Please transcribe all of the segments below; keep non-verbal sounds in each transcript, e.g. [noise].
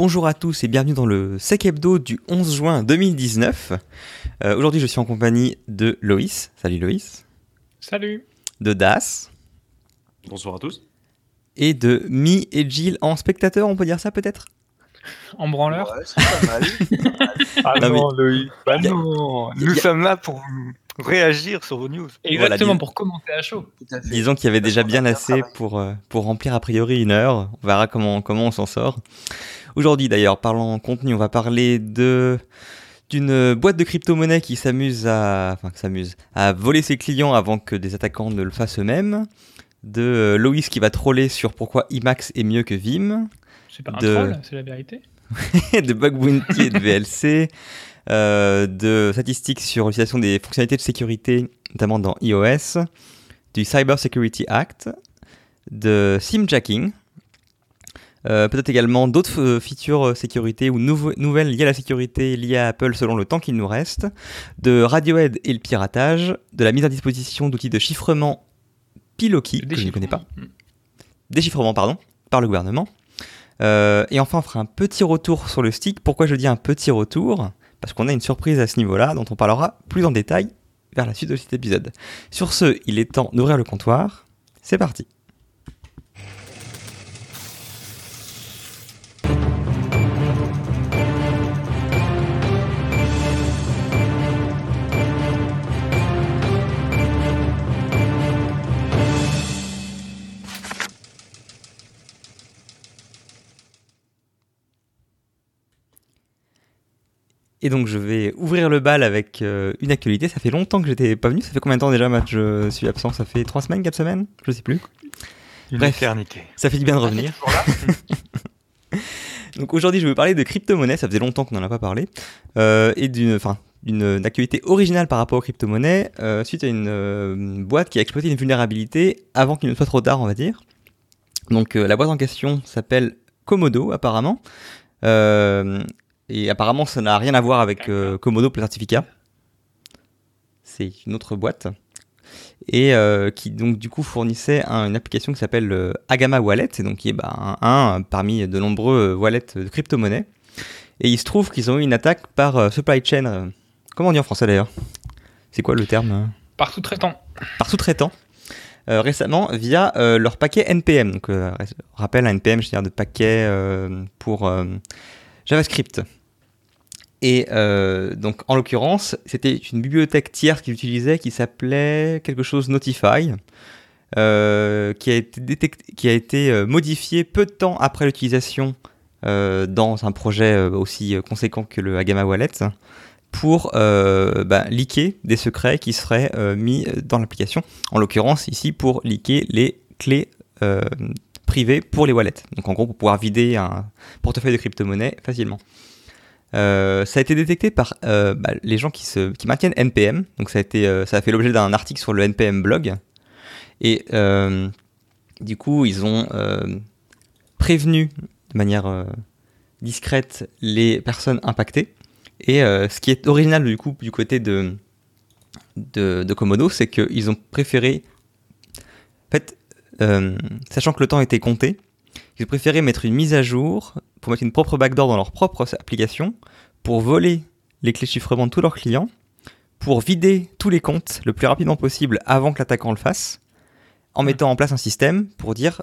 Bonjour à tous et bienvenue dans le Sec Hebdo du 11 juin 2019. Euh, Aujourd'hui, je suis en compagnie de Loïs. Salut Loïs. Salut. De Das. Bonsoir à tous. Et de Mi et Jill en spectateur, on peut dire ça peut-être? En branleur? Ouais, c'est pas mal. [laughs] Ah Non, non, Loïc. Bah non. Nous a- sommes là pour réagir sur vos news. Exactement, dis- pour commenter à chaud. Tout à fait. Disons qu'il y avait déjà bien assez pour, euh, pour remplir a priori une heure. On verra comment, comment on s'en sort. Aujourd'hui d'ailleurs, parlant contenu, on va parler de d'une boîte de crypto-monnaie qui s'amuse à enfin qui s'amuse à voler ses clients avant que des attaquants ne le fassent eux-mêmes. De euh, Loïs qui va troller sur pourquoi IMAX est mieux que Vim. C'est pas un De- troll, c'est la vérité. [laughs] de Bug Bounty et de VLC, de statistiques sur l'utilisation des fonctionnalités de sécurité, notamment dans iOS, du Cyber Security Act, de simjacking, euh, peut-être également d'autres euh, features euh, sécurité ou nouvelles liées à la sécurité liées à Apple selon le temps qu'il nous reste, de Radiohead et le piratage, de la mise à disposition d'outils de chiffrement Piloki, que je ne connais pas Hmm. déchiffrement pardon, par le gouvernement. Euh, et enfin, on fera un petit retour sur le stick. Pourquoi je dis un petit retour? Parce qu'on a une surprise à ce niveau-là, dont on parlera plus en détail vers la suite de cet épisode. Sur ce, il est temps d'ouvrir le comptoir. C'est parti. Et donc je vais ouvrir le bal avec euh, une actualité. Ça fait longtemps que j'étais pas venu. Ça fait combien de temps déjà Matt? Je suis absent. Ça fait 3 semaines, 4 semaines? Je sais plus. Une Bref. éternité. Ça fait du bien de revenir. [laughs] Donc aujourd'hui, je vais vous parler de crypto-monnaie. Ça faisait longtemps qu'on n'en a pas parlé. Euh, et d'une, enfin, d'une actualité originale par rapport aux crypto-monnaies, euh, suite à une boîte qui a exploité une vulnérabilité avant qu'il ne soit trop tard, on va dire. Donc la boîte en question s'appelle Komodo, apparemment. Euh, et apparemment, ça n'a rien à voir avec euh, Komodo certificats. C'est une autre boîte. Et euh, qui donc du coup fournissait un- une application qui s'appelle euh, Agama Wallet, et donc qui est bah, un, un parmi de nombreux euh, wallets de crypto-monnaie. Et il se trouve qu'ils ont eu une attaque par supply chain. comment on dit en français d'ailleurs? C'est quoi le terme Par sous-traitant. Par sous-traitant. euh, récemment via euh, leur paquet NPM. Donc, euh, rappel, un NPM, c'est-à-dire de paquet pour JavaScript. Et euh, donc, en l'occurrence, c'était une bibliothèque tierce qu'ils utilisaient qui s'appelait quelque chose Notify, euh, qui a été, détect- euh, modifié peu de temps après l'utilisation euh, dans un projet euh, aussi euh, conséquent que le Agama Wallet pour bah, leaker des secrets qui seraient mis dans l'application. En l'occurrence, ici, pour leaker les clés privées pour les wallets. Donc, en gros, pour pouvoir vider un portefeuille de crypto-monnaie facilement. Euh, ça a été détecté par euh, bah, les gens qui, maintiennent NPM. Donc, ça a, été, euh, ça a fait l'objet d'un article sur le NPM blog. Et du coup, ils ont prévenu de manière discrète les personnes impactées. Et ce qui est original du coup du côté de, de, de Komodo, c'est qu'ils ont préféré, en fait, sachant que le temps était compté, ils ont préféré mettre une mise à jour pour mettre une propre backdoor dans leur propre application pour voler les clés de chiffrement de tous leurs clients, pour vider tous les comptes le plus rapidement possible avant que l'attaquant le fasse, en mettant en place un système pour dire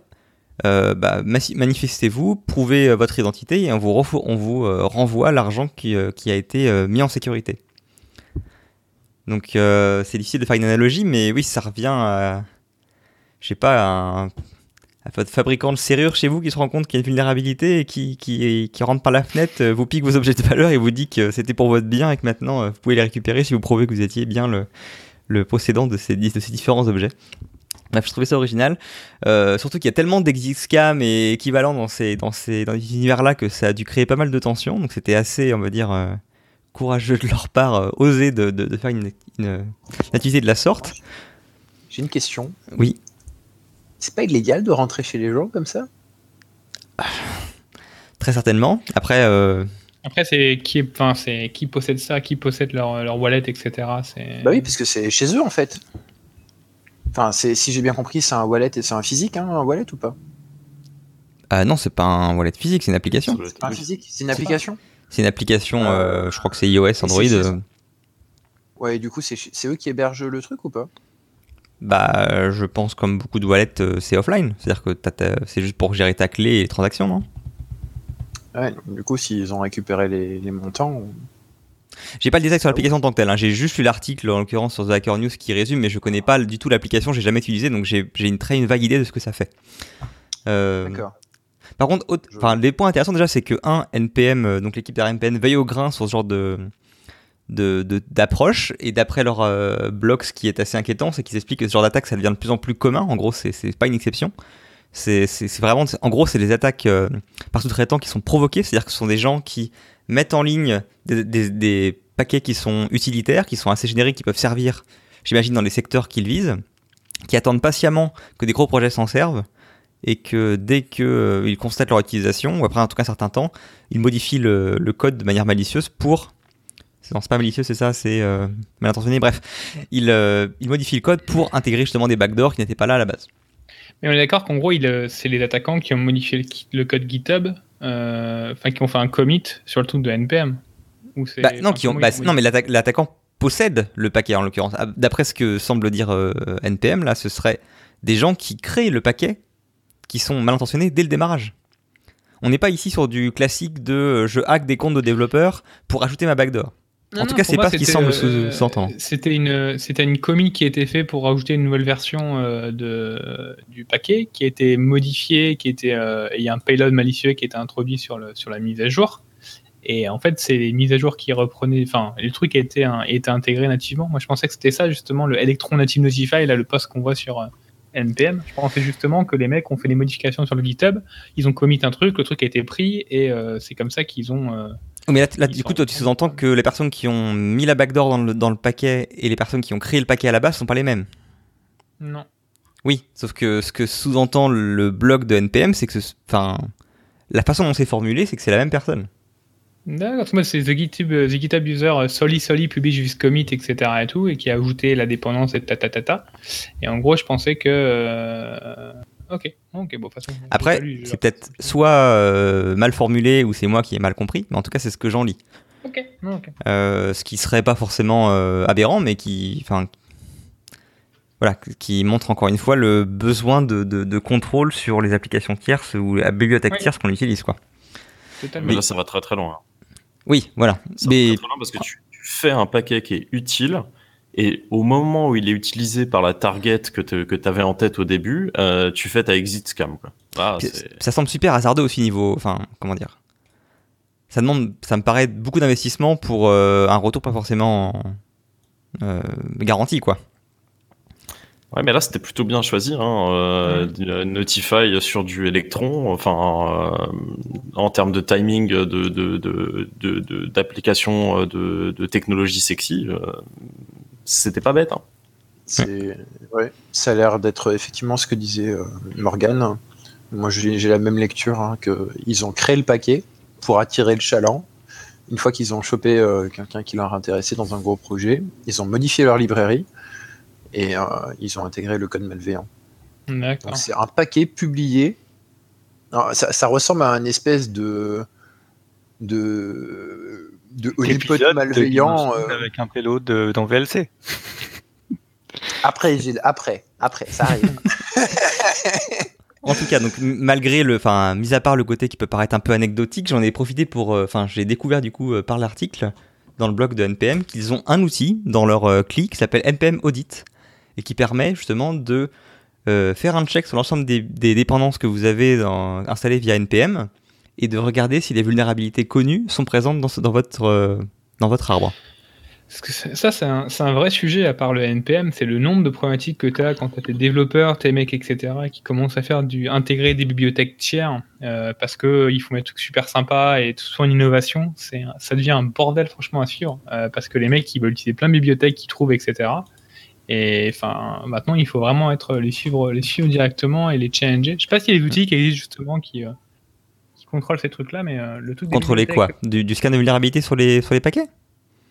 euh, bah, manifestez-vous, prouvez euh, votre identité et on vous, euh, renvoie l'argent qui, a été mis en sécurité. Donc c'est difficile de faire une analogie, mais oui, ça revient à, je sais pas, à, un- fabricant de serrure chez vous qui se rend compte qu'il y a une vulnérabilité et qui, qui, qui rentre par la fenêtre, euh, vous pique vos objets de valeur et vous dit que c'était pour votre bien et que maintenant euh, vous pouvez les récupérer si vous prouvez que vous étiez bien le, le possédant de ces, de ces différents objets. Bref, je trouvais ça original. Euh, surtout qu'il y a tellement d'exit scam et équivalents dans ces, dans ces, dans ces univers-là que ça a dû créer pas mal de tensions. Donc c'était assez, on va dire, euh, courageux de leur part, euh, oser de, de, de faire une, une, une activité de la sorte. J'ai une question. Oui. C'est pas illégal de rentrer chez les gens comme ça? [sighs] Très certainement. Après, euh, Après, c'est qui, est- enfin, c'est qui possède ça, qui possède leur, leur wallet, etc. C'est... Bah oui, parce que c'est chez eux en fait. Enfin, c'est si j'ai bien compris, c'est un wallet et c'est un physique, hein, un wallet ou pas? Ah non, c'est pas un wallet physique, c'est une application. C'est pas un physique, c'est une application? C'est une application, Euh, euh, je crois que c'est iOS, Android. c'est- Ouais, et du coup, c'est c'est eux qui hébergent le truc ou pas? Bah, euh, je pense comme beaucoup de wallets, euh, c'est offline. C'est-à-dire que c'est juste pour gérer ta clé et les transactions, non? Ouais, du coup, s'ils ont récupéré les, les montants, on- J'ai pas le détail sur l'application en tant que telle. hein. J'ai juste lu l'article, en l'occurrence sur The Hacker News, qui résume, mais je connais pas du tout l'application. J'ai jamais utilisé, donc j'ai une très une vague idée de ce que ça fait. Euh, d'accord. Par contre, autre- Je- enfin, les points intéressants déjà, c'est que un NPM, donc l'équipe derrière NPM veille au grain sur ce genre de de- de- d'approche. Et d'après leur euh, blog ce qui est assez inquiétant c'est qu'ils expliquent que ce genre d'attaque ça devient de plus en plus commun. En gros c'est pas une exception. C'est vraiment en gros c'est des attaques euh, par sous-traitants qui sont provoquées. C'est à dire que ce sont des gens qui mettent en ligne des, des- paquets qui sont utilitaires qui sont assez génériques qui peuvent servir j'imagine dans les secteurs qu'ils visent qui attendent patiemment que des gros projets s'en servent. Et que dès qu'ils constatent leur utilisation, ou après en tout cas un certain temps, ils modifient le, le code de manière malicieuse pour... Non, c'est pas malicieux, c'est ça, c'est euh, mal intentionné, bref. Euh, ils modifient le code pour intégrer justement des backdoors qui n'étaient pas là à la base. Mais on est d'accord qu'en gros, il, euh, c'est les attaquants qui ont modifié le, code GitHub, enfin qui ont fait un commit sur le truc de NPM. Ou Bah, non, qui ont, bah, ont non, mais l'atta- l'attaquant possède le paquet en l'occurrence. Ah, D'après ce que semble dire euh, NPM, là, ce serait des gens qui créent le paquet qui sont mal intentionnés dès le démarrage. On n'est pas ici sur du classique de euh, je hack des comptes de développeurs pour ajouter ma backdoor. Non, En tout non, cas, c'est pas ce qui semble euh, s'entendre. C'était une, c'était une commit qui a été faite pour ajouter une nouvelle version euh, de, du paquet, qui a été modifiée, qui était, euh, il y a un payload malicieux qui a été introduit sur, le, sur la mise à jour. Et en fait, c'est les mises à jour qui reprenaient, enfin, le truc a été, un- a été intégré nativement. Moi, je pensais que c'était ça, justement, le Electron Native Notify, là, le post qu'on voit sur euh, NPM. Je pensais justement que les mecs ont fait des modifications sur le GitHub, ils ont commit un truc, le truc a été pris, et c'est comme ça qu'ils ont. Mais là, du coup, toi, tu en- sous-entends que les personnes qui ont mis la backdoor dans le, dans le paquet et les personnes qui ont créé le paquet à la base sont pas les mêmes. Non. Oui, sauf que ce que sous-entend le blog de NPM, c'est que, ce- enfin, la façon dont c'est formulé, c'est que c'est la même personne. D'accord, moi c'est the GitHub, euh, the GitHub user euh, soli soli publish commit etc et tout et qui a ajouté la dépendance et ta ta ta ta. Et en gros je pensais que euh, ok ok bon façon. Après, lu, c'est peut-être soit euh, mal formulé ou c'est moi qui ai mal compris, mais en tout cas, c'est ce que j'en lis. Ok non, ok. Euh, ce qui serait pas forcément euh, aberrant, mais qui, enfin, voilà, qui montre encore une fois le besoin de, de- de contrôle sur les applications tierces ou la bibliothèque Oui. tierce qu'on utilise, quoi. Totalement. Mais là, ça va très très loin. Oui, voilà. Ça Mais va très, très loin parce que tu, tu fais un paquet qui est utile et au moment où il est utilisé par la target que tu avais en tête au début, euh, tu fais ta exit scam. Quoi. Ah, ça semble super hasardeux aussi niveau, enfin, comment dire. Ça demande, ça me paraît beaucoup d'investissement pour euh, un retour pas forcément euh, garanti, quoi. Ouais, mais là, c'était plutôt bien choisi. Hein, euh, Notify sur du Electron, enfin, euh, en termes de timing de, de, de, de- de- d'application de, de technologie sexy, euh, c'était pas bête. Hein. C'est ouais, ça a l'air d'être effectivement ce que disait euh, Morgan. Moi, j'ai la même lecture hein, que ils ont créé le paquet pour attirer le chaland. Une fois qu'ils ont chopé euh, quelqu'un qui leur intéressait dans un gros projet, ils ont modifié leur librairie et euh, ils ont intégré le code malveillant. C'est un paquet publié. Alors, ça, ça ressemble à un espèce de de de honeypot de malveillant. Euh, Avec un payload de- dans VLC. [laughs] Après, Gilles, après, après, ça arrive. [laughs] En tout cas, donc malgré le, enfin, mis à part le côté qui peut paraître un peu anecdotique, j'en ai profité pour, euh, enfin, j'ai découvert du coup euh, par l'article dans le blog de NPM qu'ils ont un outil dans leur euh, CLI qui s'appelle NPM Audit et qui permet justement de euh, faire un check sur l'ensemble des, des dépendances que vous avez dans- installées via NPM et de regarder si les vulnérabilités connues sont présentes dans, votre euh, dans votre arbre. Ça, c'est un, vrai sujet à part le NPM, c'est le nombre de problématiques que tu as quand tu as tes développeurs, tes mecs, etc., qui commencent à faire du intégrer des bibliothèques tiers euh, parce que ils font des trucs super sympas et tout soit une innovation, ça devient un bordel franchement à suivre euh, parce que les mecs ils veulent utiliser plein de bibliothèques qu'ils trouvent, etc. Et enfin maintenant il faut vraiment être les suivre, les suivre directement et les challenger. Je sais pas s'il y a des outils qui existent justement qui qui contrôlent ces trucs-là, mais euh, le truc des Contrôler quoi du, du scan de vulnérabilité sur les sur les paquets?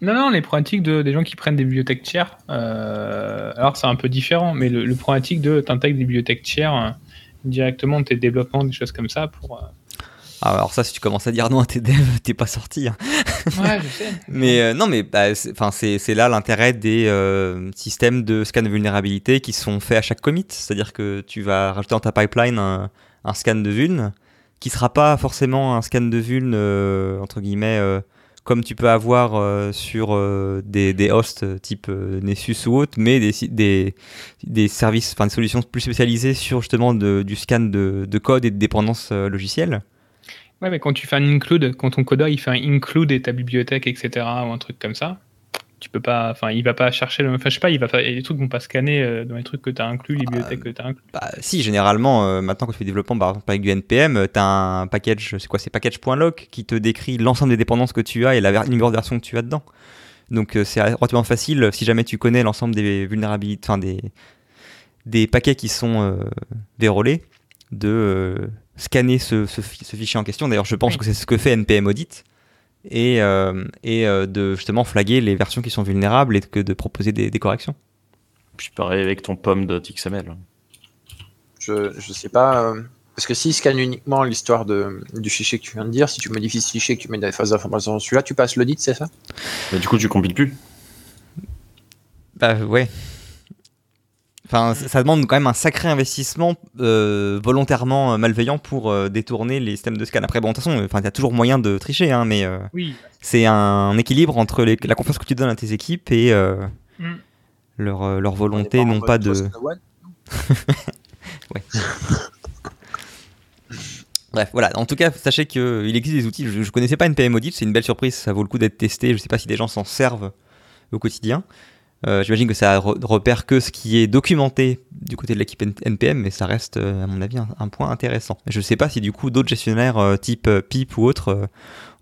Non, non, les problématiques de, des gens qui prennent des bibliothèques tiers, euh, alors c'est un peu différent, mais le, le problématique de t'intègres des bibliothèques tiers, euh, directement tes développements, des choses comme ça pour. euh, alors ça, si tu commences à dire non à tes devs, t'es pas sorti. hein. Ouais, je sais. [laughs] Mais non, mais bah, c'est- là l'intérêt des systèmes de scan de vulnérabilité qui sont faits à chaque commit. C'est-à-dire que tu vas rajouter dans ta pipeline un, un scan de vuln qui sera pas forcément un scan de vuln euh, entre guillemets euh, comme tu peux avoir euh, sur des, des hosts type Nessus ou autre, mais des, des, des services, enfin des solutions plus spécialisées sur justement de- du scan de, de code et de dépendance logicielle. Ouais, mais quand tu fais un include, quand ton codeur il fait un include et ta bibliothèque, etc., ou un truc comme ça, tu peux pas, enfin, il va pas chercher le, enfin, je sais pas, il va pas, des trucs vont pas scanner euh, dans les trucs que tu as inclus, les bibliothèques que tu as inclus. Bah, si, généralement, euh, maintenant quand tu fais développement, par exemple avec du NPM, tu as un package, c'est quoi C'est package.lock qui te décrit l'ensemble des dépendances que tu as et la ver- numéro de version que tu as dedans. Donc euh, c'est relativement facile si jamais tu connais l'ensemble des vulnérabilités, enfin des, des paquets qui sont euh, vérolés, de euh, scanner ce, ce fi- ce fichier en question. D'ailleurs, je pense Oui. que c'est ce que fait NPM Audit. Et, euh, et euh, de justement flaguer les versions qui sont vulnérables et que de proposer des, des corrections. Puis pareil avec ton pomme de XML. Je, je sais pas. euh, parce que s'il scanne uniquement l'histoire de, du fichier que tu viens de dire, si tu modifies ce fichier, que tu mets des phases d'information dans celui-là, tu passes l'audit, c'est ça? Mais du coup, tu compiles plus. Bah ouais. Enfin, ça demande quand même un sacré investissement euh, volontairement euh, malveillant pour euh, détourner les systèmes de scan. Après, bon, de toute façon, enfin, il y a toujours moyen de tricher, hein, mais euh, Oui. c'est un équilibre entre les- la confiance que tu donnes à tes équipes et euh, Mm. leur, leur volonté, non pas de. One. [laughs] Bref, voilà. En tout cas, sachez qu'il existe des outils. Je, je connaissais pas NPM Audit, c'est une belle surprise. Ça vaut le coup d'être testé. Je sais pas si des gens s'en servent au quotidien. Euh, J'imagine que ça re- repère que ce qui est documenté du côté de l'équipe NPM, mais ça reste, euh, à mon avis, un, point intéressant. Je sais pas si du coup d'autres gestionnaires euh, type PIP ou autres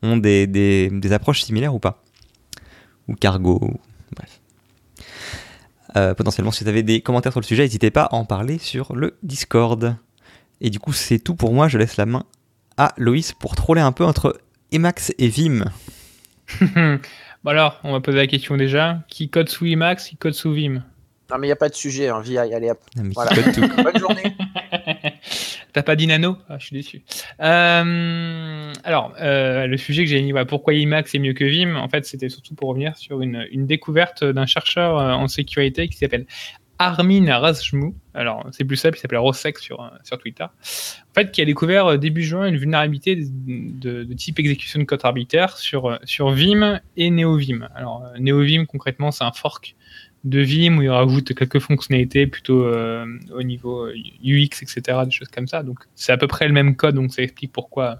ont des, des- approches similaires ou pas? Ou Cargo, bref. Potentiellement, si vous avez des commentaires sur le sujet, n'hésitez pas à en parler sur le Discord. Et du coup, c'est tout pour moi. Je laisse la main à Loïs pour troller un peu entre Emacs et Vim. [laughs] bon alors, on va poser la question déjà. Qui code sous Emacs, qui code sous Vim Non, mais il n'y a pas de sujet, hein, VI, allez hop. Voilà. tout. [laughs] Bonne journée. [laughs] T'as pas dit nano? Ah, Je suis déçu. Euh, alors, euh, le sujet que j'ai mis, pourquoi Emacs est mieux que Vim? En fait, c'était surtout pour revenir sur une, une découverte d'un chercheur euh, en sécurité qui s'appelle Armin Razjmou. Alors, c'est plus simple, il s'appelle Rosek sur, euh, sur Twitter. En fait, qui a découvert euh, début juin une vulnérabilité de, de- de type exécution de code arbitraire sur, euh, sur Vim et NeoVim. Alors, NeoVim, concrètement, c'est un fork de Vim où il rajoute quelques fonctionnalités plutôt euh, au niveau euh, UX, etc., des choses comme ça. Donc c'est à peu près le même code, donc ça explique pourquoi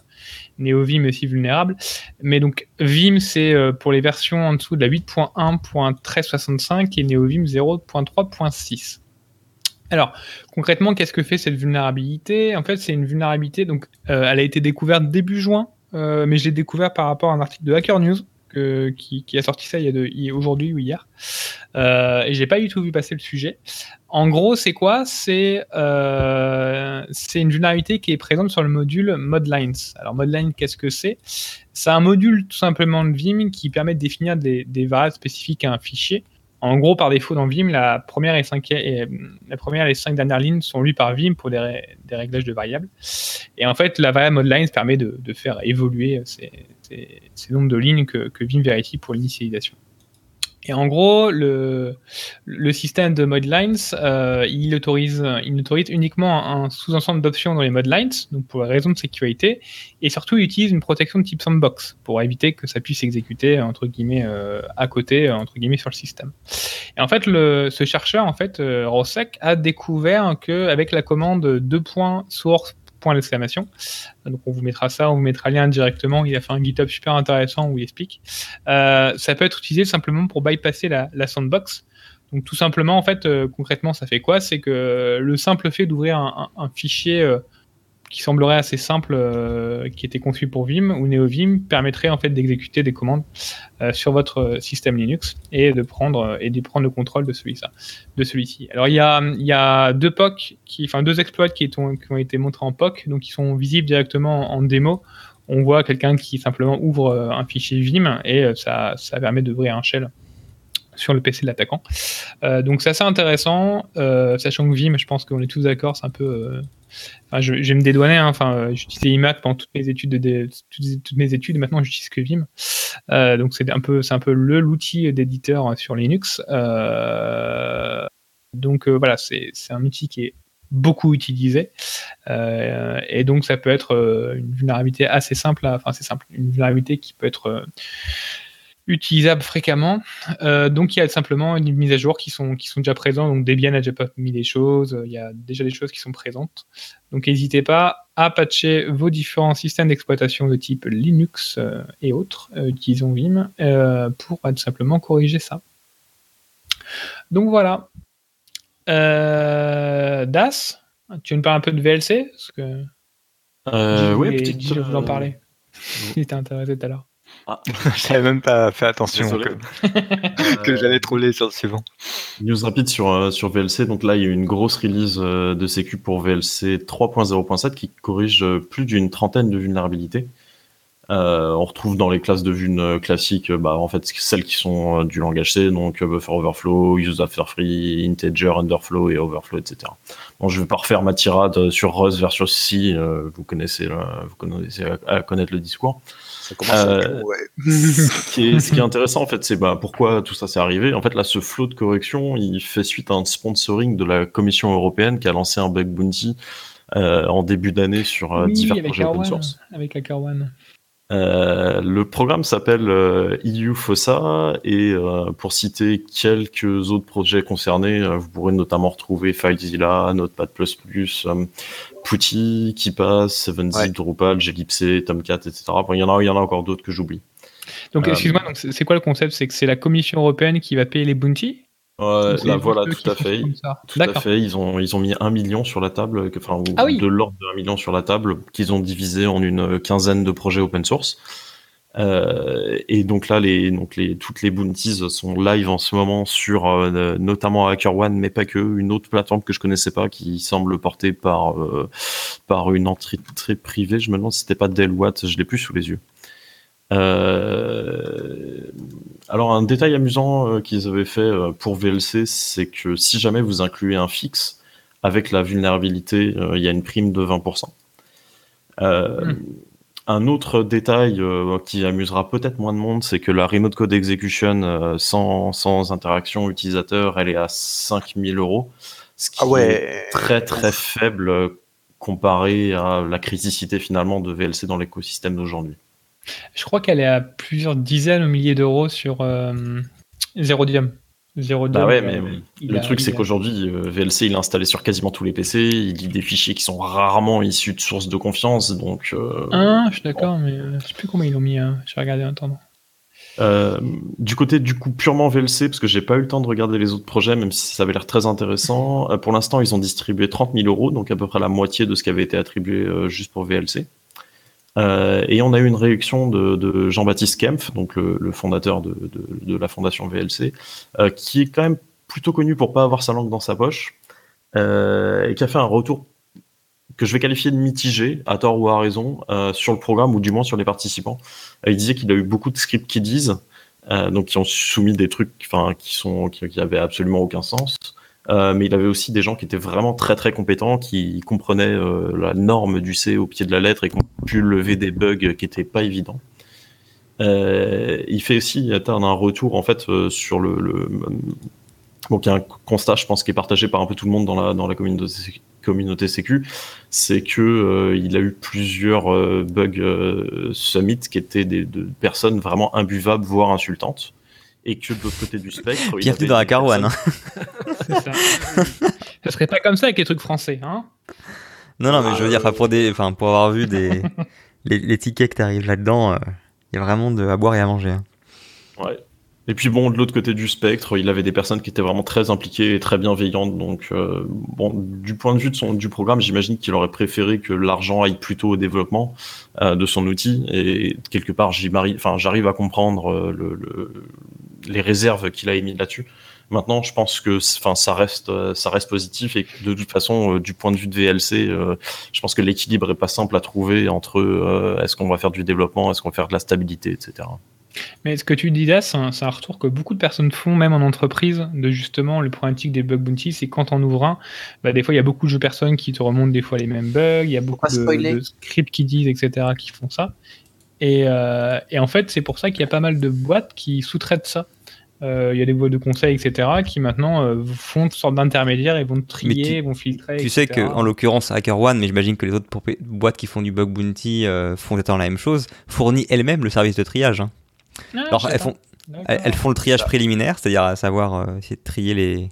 NeoVim est si vulnérable. Mais donc Vim, c'est euh, pour les versions en dessous de la 8.1.1365 et NeoVim 0.3.6. Alors, concrètement, qu'est-ce que fait cette vulnérabilité? En fait, c'est une vulnérabilité, donc euh, elle a été découverte début juin, euh, mais je l'ai découvert par rapport à un article de Hacker News qui, a sorti ça il y a de- aujourd'hui ou hier. Euh, et j'ai pas du tout vu passer le sujet. En gros, c'est quoi? C'est euh, une vulnérabilité qui est présente sur le module Modlines. Alors Modlines, qu'est-ce que c'est? C'est un module tout simplement de Vim qui permet de définir des, des variables spécifiques à un fichier. En gros, par défaut dans Vim, la première et, cinquième, et, la première et les cinq dernières lignes sont lues par Vim pour des, des réglages de variables. Et en fait, la variable Modlines permet de, de faire évoluer ces, ces, ces nombres de lignes que, que Vim vérifie pour l'initialisation. Et en gros, le, le système de modlines, euh, il, autorise, il autorise uniquement un sous-ensemble d'options dans les modlines, donc pour les raisons de sécurité, et surtout il utilise une protection de type sandbox pour éviter que ça puisse exécuter entre guillemets euh, à côté, euh, entre guillemets sur le système. Et en fait, le, ce chercheur, en fait, euh, Rosek, a découvert que avec la commande 2.source Donc on vous mettra ça, on vous mettra lien directement. Il a fait un GitHub super intéressant où il explique. Euh, ça peut être utilisé simplement pour bypasser la, sandbox. Donc tout simplement, en fait, euh, concrètement, ça fait quoi? C'est que le simple fait d'ouvrir un fichier euh, qui semblerait assez simple, euh, qui était conçu pour Vim ou NeoVim, permettrait en fait d'exécuter des commandes euh, sur votre système Linux et de prendre et de prendre le contrôle de celui-ci. De celui-ci. Alors il y a, y a deux qui, enfin deux exploits qui, est, qui ont été montrés en POC, donc qui sont visibles directement en, en démo. On voit quelqu'un qui simplement ouvre un fichier Vim et ça, ça permet d'ouvrir un shell sur le PC de l'attaquant. Euh, donc c'est assez intéressant, euh, sachant que Vim, je pense qu'on est tous d'accord, c'est un peu. euh, Enfin, je, me dédouaner. hein. Enfin, j'utilisais iMac pendant toutes mes études, de, toutes, mes études. Maintenant, j'utilise que Vim. Euh, donc c'est un peu, c'est un peu le l'outil d'éditeur sur Linux. Donc voilà, c'est un outil qui est beaucoup utilisé. Et donc ça peut être une vulnérabilité assez simple, enfin c'est simple, une vulnérabilité qui peut être euh, utilisable fréquemment. Euh, donc il y a simplement une mise à jour qui sont, qui sont déjà présentes. Donc Debian a déjà pas mis des choses, il y a déjà des choses qui sont présentes. Donc n'hésitez pas à patcher vos différents systèmes d'exploitation de type Linux euh, et autres, euh, utilisons Vim, euh, pour euh, tout simplement corriger ça. Donc voilà. Euh, Das, tu veux nous parler un peu de VLC Parce que Euh, voulait- petite, Gilles voulait en euh, parler. [laughs] Il était intéressé tout à l'heure. [laughs] J'avais même pas fait attention Désolé. que, [laughs] que j'allais troller sur le suivant. News rapide sur, euh, sur VLC. Donc là, il y a eu une grosse release euh, de sécu pour VLC 3.0.7 qui corrige euh, plus d'une trentaine de vulnérabilités. Euh, on retrouve dans les classes de euh, classiques, bah, en fait, celles qui sont euh, du langage C, donc euh, buffer overflow, use after free, integer, underflow et overflow, etc. Bon, je vais pas refaire ma tirade sur Rust versus C. euh, vous connaissez, vous connaissez à, à connaître le discours. Ça commence à Euh, ouais. [laughs] ce, [laughs] qui est, ce qui est intéressant, en fait, c'est bah, pourquoi tout ça s'est arrivé. En fait, là, ce flot de correction, il fait suite à un sponsoring de la Commission européenne qui a lancé un bug bounty euh, en début d'année sur euh, oui, divers projets open source. avec la Carwan. Euh, le programme s'appelle euh, EU FOSSA et euh, pour citer quelques autres projets concernés, euh, vous pourrez notamment retrouver FileZilla, Notepad++, euh, Putty, KeePass, 7zip, Ouais. Drupal, glibc, Tomcat, etc. Bon, il y en a, y en a encore d'autres que j'oublie. Donc, excuse-moi, c'est quoi le concept? C'est que c'est la Commission européenne qui va payer les bounties Ouais, là, voilà, tout à fait. Tout à fait. Ils ont, ils ont mis un million sur la table, enfin, Ah oui. de l'ordre de un million sur la table, qu'ils ont divisé en une quinzaine de projets open source. Euh, et donc là, les, donc les, toutes les bounties sont live en ce moment sur euh, notamment HackerOne, mais pas que, une autre plateforme que je connaissais pas qui semble portée par, euh, par une entrée très privée. Je me demande si c'était pas Dell Watt, je l'ai plus sous les yeux. Euh, alors un détail amusant euh, qu'ils avaient fait euh, pour VLC, c'est que si jamais vous incluez un fixe avec la vulnérabilité, euh, il y a une prime de 20%. Euh, Hmm. Un autre détail euh, qui amusera peut-être moins de monde, c'est que la remote code execution euh, sans, sans interaction utilisateur, elle est à 5000 euros, ce qui Ah est très très faible comparé à la criticité finalement de VLC dans l'écosystème d'aujourd'hui. Je crois qu'elle est à plusieurs dizaines ou milliers d'euros sur euh, Zerodium. Zerodium, Bah ouais, euh, mais le a- truc, c'est a- qu'aujourd'hui, euh, VLC, il est installé sur quasiment tous les PC. Il lit des fichiers qui sont rarement issus de sources de confiance. Donc, euh, Hein, je suis d'accord, mais je sais plus comment ils l'ont mis. hein. Je vais regarder en attendant. euh, du côté du coup purement VLC, parce que j'ai pas eu le temps de regarder les autres projets, même si ça avait l'air très intéressant. euh, pour l'instant, ils ont distribué 30 000 euros, donc à peu près la moitié de ce qui avait été attribué euh, juste pour VLC. Euh, et on a eu une réaction de, de Jean-Baptiste Kempf, donc le, le fondateur de, de- de la fondation VLC, euh, qui est quand même plutôt connu pour pas avoir sa langue dans sa poche, euh, et qui a fait un retour que je vais qualifier de mitigé, à tort ou à raison, euh, sur le programme, ou du moins sur les participants. Euh, il disait qu'il a eu beaucoup de scripts qui disent, euh, donc qui ont soumis des trucs qui, sont, qui, qui avaient absolument aucun sens. Euh, mais il avait aussi des gens qui étaient vraiment très très compétents, qui comprenaient euh, la norme du C au pied de la lettre et qui ont pu lever des bugs qui étaient pas évidents. Euh, il fait aussi atteindre un retour en fait euh, sur le, le donc il y a un constat, je pense, qui est partagé par un peu tout le monde dans la dans la communauté communauté sécu, c'est que euh, il a eu plusieurs euh, bugs euh, summit qui étaient des de personnes vraiment imbuvables, voire insultantes, et que de l'autre côté du spectre, il y Bienvenue dans la carouane. C'est ça. ça serait pas comme ça avec les trucs français, hein Non, non, mais je veux dire, enfin, pour, des, enfin, pour avoir vu des, [laughs] les, les tickets que t'arrives là-dedans, euh, il y a vraiment de à boire et à manger. hein. Ouais. Et puis bon, de l'autre côté du spectre, il avait des personnes qui étaient vraiment très impliquées et très bienveillantes. Donc euh, bon, du point de vue de son, du programme, j'imagine qu'il aurait préféré que l'argent aille plutôt au développement euh, de son outil. Et quelque part, j'arrive à comprendre euh, le, le- les réserves qu'il a émises là-dessus. Maintenant, je pense que enfin, ça, reste, euh, ça reste positif et de toute façon, euh, du point de vue de VLC, euh, je pense que l'équilibre est pas simple à trouver entre euh, est-ce qu'on va faire du développement, est-ce qu'on va faire de la stabilité, etc. Mais ce que tu dis là, c'est un, retour que beaucoup de personnes font, même en entreprise, de justement le problématique des bug bounty, c'est quand on ouvre un, bah, des fois il y a beaucoup de personnes qui te remontent des fois les mêmes bugs, il y a beaucoup de, scripts qui disent, etc., qui font ça. Et, euh, et en fait, c'est pour ça qu'il y a pas mal de boîtes qui sous-traitent ça. Euh, Il y a des boîtes de conseil, etc., qui maintenant euh, font une sorte d'intermédiaire et vont trier, vont filtrer. Tu sais etc.. que en l'occurrence HackerOne, mais j'imagine que les autres boîtes qui font du bug bounty euh, font exactement la même chose, fournit elles-mêmes le service de triage. hein. Alors elles font, elles, elles font le triage Ça. préliminaire, c'est-à-dire à savoir euh, essayer de trier les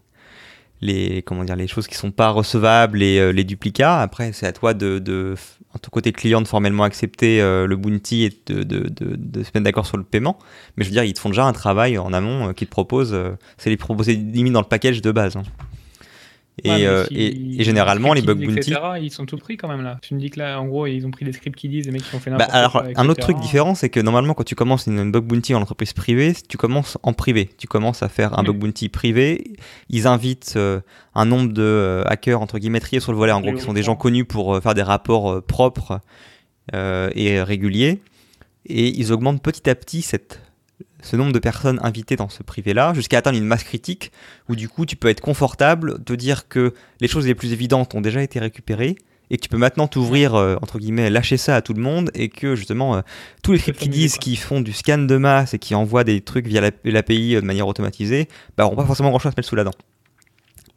les comment dire les choses qui sont pas recevables et euh, les duplicats. Après, c'est à toi de, de en ton côté client de formellement accepter euh, le bounty et de, de, de, de se mettre d'accord sur le paiement. Mais je veux dire, ils te font déjà un travail en amont euh, qui te propose, euh, c'est les proposer limite dans le package de base. hein. Et, Ouais, euh, si- et, et généralement, les bug bounty. etc., ils sont tout pris quand même là. Tu me dis que là, en gros, ils ont pris des scripts qui disent, les mecs qui ont fait Bah, n'importe alors, quoi. un autre truc différent, c'est que normalement, quand tu commences une, bug bounty en entreprise privée, tu commences en privé. Tu commences à faire un bug bounty privé. Ils invitent euh, un nombre de euh, hackers, entre guillemets, triés sur le volet, en gros, qui sont des gens connus pour faire des rapports propres et réguliers. Et ils augmentent petit à petit cette, ce nombre de personnes invitées dans ce privé-là, jusqu'à atteindre une masse critique, où du coup, tu peux être confortable de dire que les choses les plus évidentes ont déjà été récupérées et que tu peux maintenant t'ouvrir, euh, entre guillemets, lâcher ça à tout le monde et que justement, euh, tous les scripts qui disent qu'ils font du scan de masse et qui envoient des trucs via la- l'API euh, de manière automatisée, bah, n'auront pas forcément grand chose à se mettre sous la dent.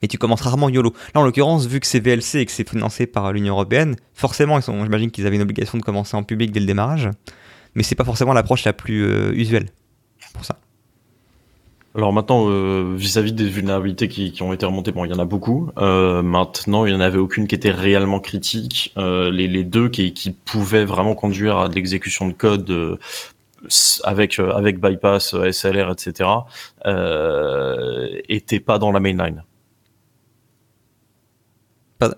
Et tu commences rarement YOLO. Là, en l'occurrence, vu que c'est VLC et que c'est financé par l'Union Européenne, forcément, j'imagine qu'ils avaient une obligation de commencer en public dès le démarrage. Mais c'est pas forcément l'approche la plus usuelle pour ça. Alors maintenant, euh, vis-à-vis des vulnérabilités qui, qui ont été remontées, bon, il y en a beaucoup. Euh, maintenant, il n'y en avait aucune qui était réellement critique. Euh, les, les deux qui, qui pouvaient vraiment conduire à de l'exécution de code euh, avec euh, avec bypass, euh, SLR, etc. Euh, étaient pas dans la mainline.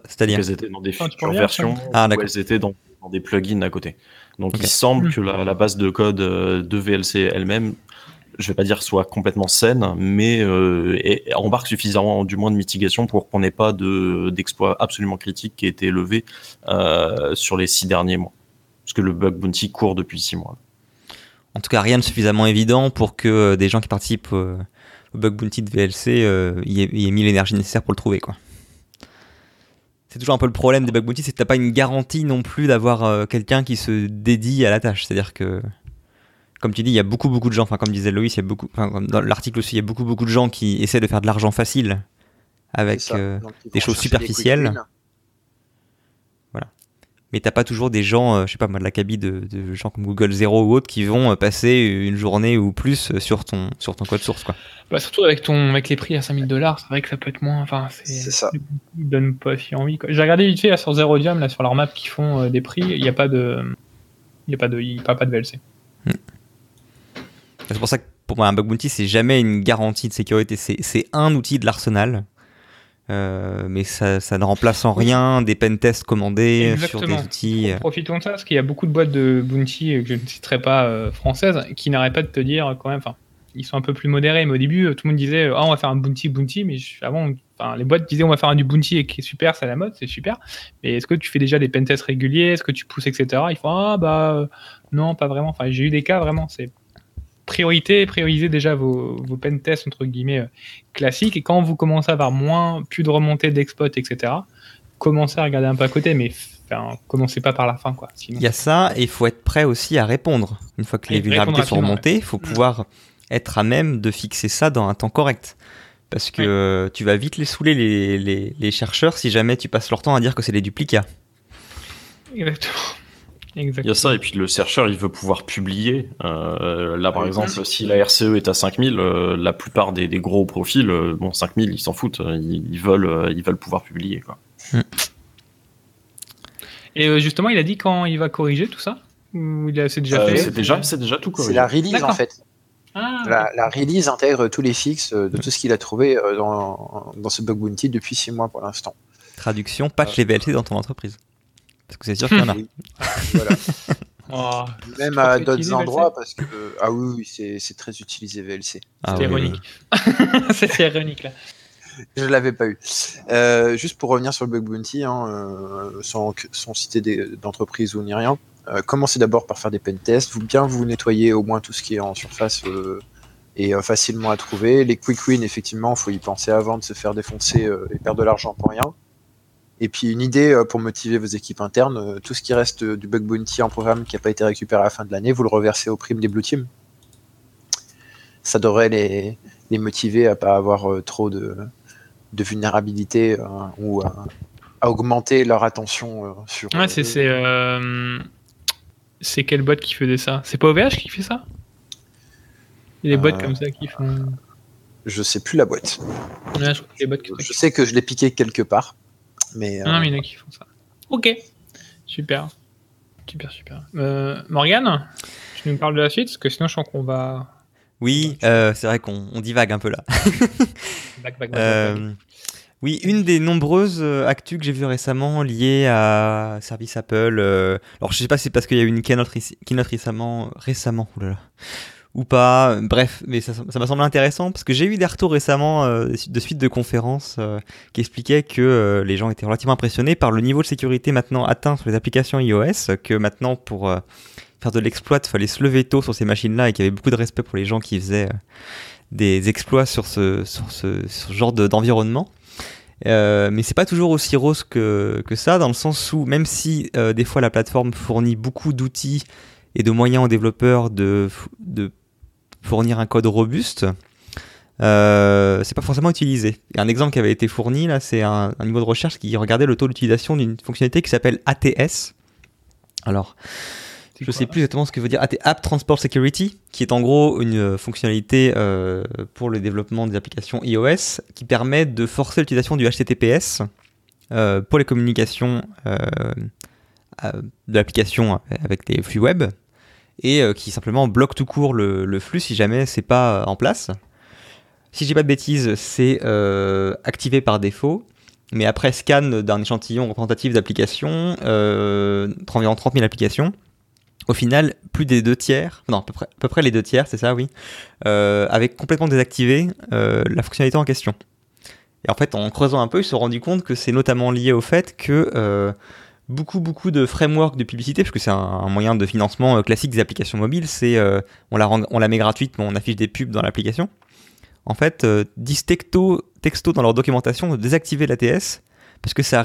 C'est-à-dire Elles étaient dans des Ah, tu futures versions Ah, ou elles étaient dans, dans des plugins à côté. Donc il semble Mm. que la, la base de code euh, de VLC elle-même, je vais pas dire soit complètement saine, mais euh, embarque suffisamment du moins de mitigation pour qu'on n'ait pas de d'exploits absolument critiques qui aient été élevés euh, sur les six derniers mois. Parce que le bug bounty court depuis six mois. En tout cas, rien de suffisamment évident pour que euh, des gens qui participent au bug bounty de VLC euh, aient, mis l'énergie nécessaire pour le trouver. C'est toujours un peu le problème des bug bounty, c'est que t'as pas une garantie non plus d'avoir quelqu'un qui se dédie à la tâche. C'est-à-dire que, comme tu dis, il y a beaucoup beaucoup de gens, enfin comme disait Loïs, il y a beaucoup, comme dans l'article aussi, il y a beaucoup beaucoup de gens qui essaient de faire de l'argent facile avec ça. euh, des choses des superficielles. wins. mais t'as pas toujours des gens, euh, je sais pas moi, de l'acabit de, de gens comme Google Zero ou autres qui vont euh, passer une journée ou plus euh, sur ton, sur ton code source. Quoi. Bah, surtout avec, ton, avec les prix à 5000 dollars, c'est vrai que ça peut être moins. Enfin, c'est C'est ça. Ils donnent pas si envie. J'ai regardé vite fait là, sur Zerodium, là, sur leur map qui font euh, des prix, il n'y a pas de. Il n'y a pas de, il parle pas de VLC. C'est pour ça que pour moi, un bug bounty, c'est jamais une garantie de sécurité. C'est un outil de l'arsenal. Euh, mais ça, ça ne remplace en rien des pentests commandés sur des outils. euh. Profitons de ça, parce qu'il y a beaucoup de boîtes de bounty euh, que je ne citerai pas euh, françaises qui n'arrêtent pas de te dire quand même. Enfin, ils sont un peu plus modérés, mais au début, tout le monde disait ah, on va faire un bounty, bounty, mais je- avant, les boîtes disaient on va faire un du bounty et qui est super, c'est la mode, c'est super. Mais est-ce que tu fais déjà des pentests réguliers? Est-ce que tu pousses, etc. Il faut ah bah non, pas vraiment. Enfin, j'ai eu des cas vraiment, c'est priorité, priorisez déjà vos, vos pentests entre guillemets euh, classiques et quand vous commencez à avoir moins, plus de remontées d'exploit, etc. Commencez à regarder un peu à côté, mais enfin, commencez pas par la fin, quoi. Sinon, Il y a ça, et il faut être prêt aussi à répondre. Une fois que Et les vulnérabilités sont remontées, il faut pouvoir être à même de fixer ça dans un temps correct. Parce que euh, tu vas vite les saouler, les, les, les chercheurs, si jamais tu passes leur temps à dire que c'est des duplicats. Exactement. Il y a ça, et puis le chercheur, il veut pouvoir publier. Euh, là, par Oui. exemple, si la RCE est à 5000, euh, la plupart des, des gros profils, euh, bon, 5000, ils s'en foutent. Ils, ils veulent, euh, ils veulent pouvoir publier. Quoi. Et euh, justement, il a dit quand il va corriger tout ça? Ou il a c'est déjà Euh, fait? c'est déjà, c'est déjà tout C'est corrigé. la release en fait. Ah, La, la release intègre tous les fixes de tout ce qu'il a trouvé dans, dans ce bug bounty depuis 6 mois pour l'instant. Traduction, patch les VLC dans ton entreprise. Parce que c'est sûr qu'il y en a. [laughs] Oui. Voilà. [laughs] oh, Même à d'autres VLC. endroits parce que ah oui, oui c'est très utilisé VLC. Ah c'est oui, oui. ironique. [laughs] c'est ironique là. Je l'avais pas eu. Euh, juste pour revenir sur le bug bounty, hein, euh, sans, sans citer d'entreprise ou ni rien, Euh, commencez d'abord par faire des pen tests, vous bien vous nettoyer au moins tout ce qui est en surface euh, et euh, facilement à trouver. Les quick wins, effectivement, faut y penser avant de se faire défoncer euh, et perdre de l'argent pour rien. Et puis une idée euh, pour motiver vos équipes internes, euh, tout ce qui reste euh, du bug bounty en programme qui n'a pas été récupéré à la fin de l'année, vous le reversez aux primes des blue teams. Ça devrait les, les motiver à pas avoir trop de, de vulnérabilité ou à, à augmenter leur attention euh, sur. Ouais, c'est c'est euh, quel bot qui faisait ça? C'est pas OVH qui fait ça? Il y a des bots Euh, comme ça qui font. Je sais plus la boîte. Ouais, je Je sais que je l'ai piqué quelque part, mais. Ah, euh, mais il y en a qui font ça. Ok, super. Super, super. Euh, Morgane, tu nous parles de la suite Parce que sinon, je sens qu'on va. Oui, euh, c'est vrai qu'on on divague un peu là. [laughs] Back, back, back, back, back. Euh, oui, une des nombreuses actus que j'ai vues récemment liées à service Apple. euh, alors, je sais pas si c'est parce qu'il y a eu une keynote, keynote récemment, récemment, oulala, ou pas. Bref, mais ça ça m'a semblé intéressant parce que j'ai eu des retours récemment euh, de suite de conférences euh, qui expliquaient que euh, les gens étaient relativement impressionnés par le niveau de sécurité maintenant atteint sur les applications iOS, que maintenant pour faire de l'exploit, il fallait se lever tôt sur ces machines-là et qu'il y avait beaucoup de respect pour les gens qui faisaient des exploits sur ce, sur ce, sur ce genre de- d'environnement. Euh, mais c'est pas toujours aussi rose que, que ça, dans le sens où même si des fois la plateforme fournit beaucoup d'outils et de moyens aux développeurs de, de fournir un code robuste, euh, c'est pas forcément utilisé. Un exemple qui avait été fourni là, c'est un, un niveau de recherche qui regardait le taux d'utilisation d'une fonctionnalité qui s'appelle ATS. Alors, je sais plus exactement ce que veut dire AT App Transport Security, qui est en gros une euh, fonctionnalité euh, pour le développement des applications iOS qui permet de forcer l'utilisation du HTTPS euh, pour les communications de l'application avec les flux web et euh, qui simplement bloque tout court le, flux si jamais c'est pas euh, en place. Si j'ai pas de bêtises, c'est euh, activé par défaut. Mais après scan d'un échantillon représentatif d'applications, environ 30 000 applications, au final, plus des deux tiers, non, à peu près, les deux tiers, c'est ça, oui, avaient complètement désactivé la fonctionnalité en question. Et en fait, en creusant un peu, ils se sont rendus compte que c'est notamment lié au fait que beaucoup, beaucoup de frameworks de publicité, parce que c'est un, moyen de financement euh, classique des applications mobiles, c'est euh, on, la rend- on la met gratuite, mais on affiche des pubs dans l'application. En fait, euh, disent texto, dans leur documentation de désactiver l'ATS, parce que ça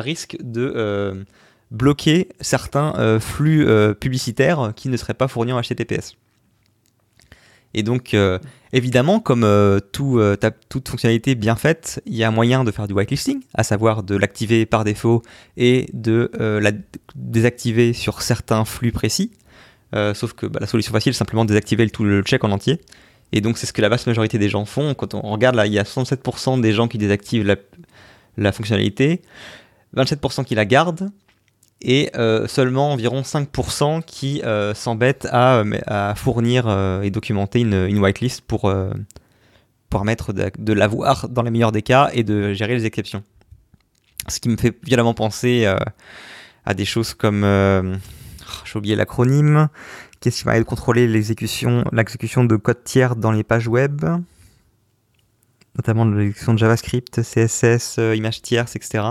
risque de euh, bloquer certains euh, flux euh, publicitaires qui ne seraient pas fournis en HTTPS. Et donc, euh, évidemment, comme euh, euh, toute fonctionnalité bien faite, il y a moyen de faire du whitelisting, à savoir de l'activer par défaut et de la désactiver sur certains flux précis. Sauf que bah, la solution facile, c'est simplement désactiver le, tout le check en entier. Et donc, c'est ce que la vaste majorité des gens font. Quand on regarde là, il y a 67% des gens qui désactivent la fonctionnalité, 27% qui la gardent, et euh, seulement environ 5% qui euh, s'embêtent à, euh, fournir et documenter une, whitelist pour, permettre de, l'avoir dans les meilleurs des cas et de gérer les exceptions. Ce qui me fait violemment penser à des choses comme... oh, J'ai oublié l'acronyme. Qu'est-ce qui permet de contrôler l'exécution, l'exécution de code tiers dans les pages web Notamment l'exécution de JavaScript, CSS, images tierces, etc.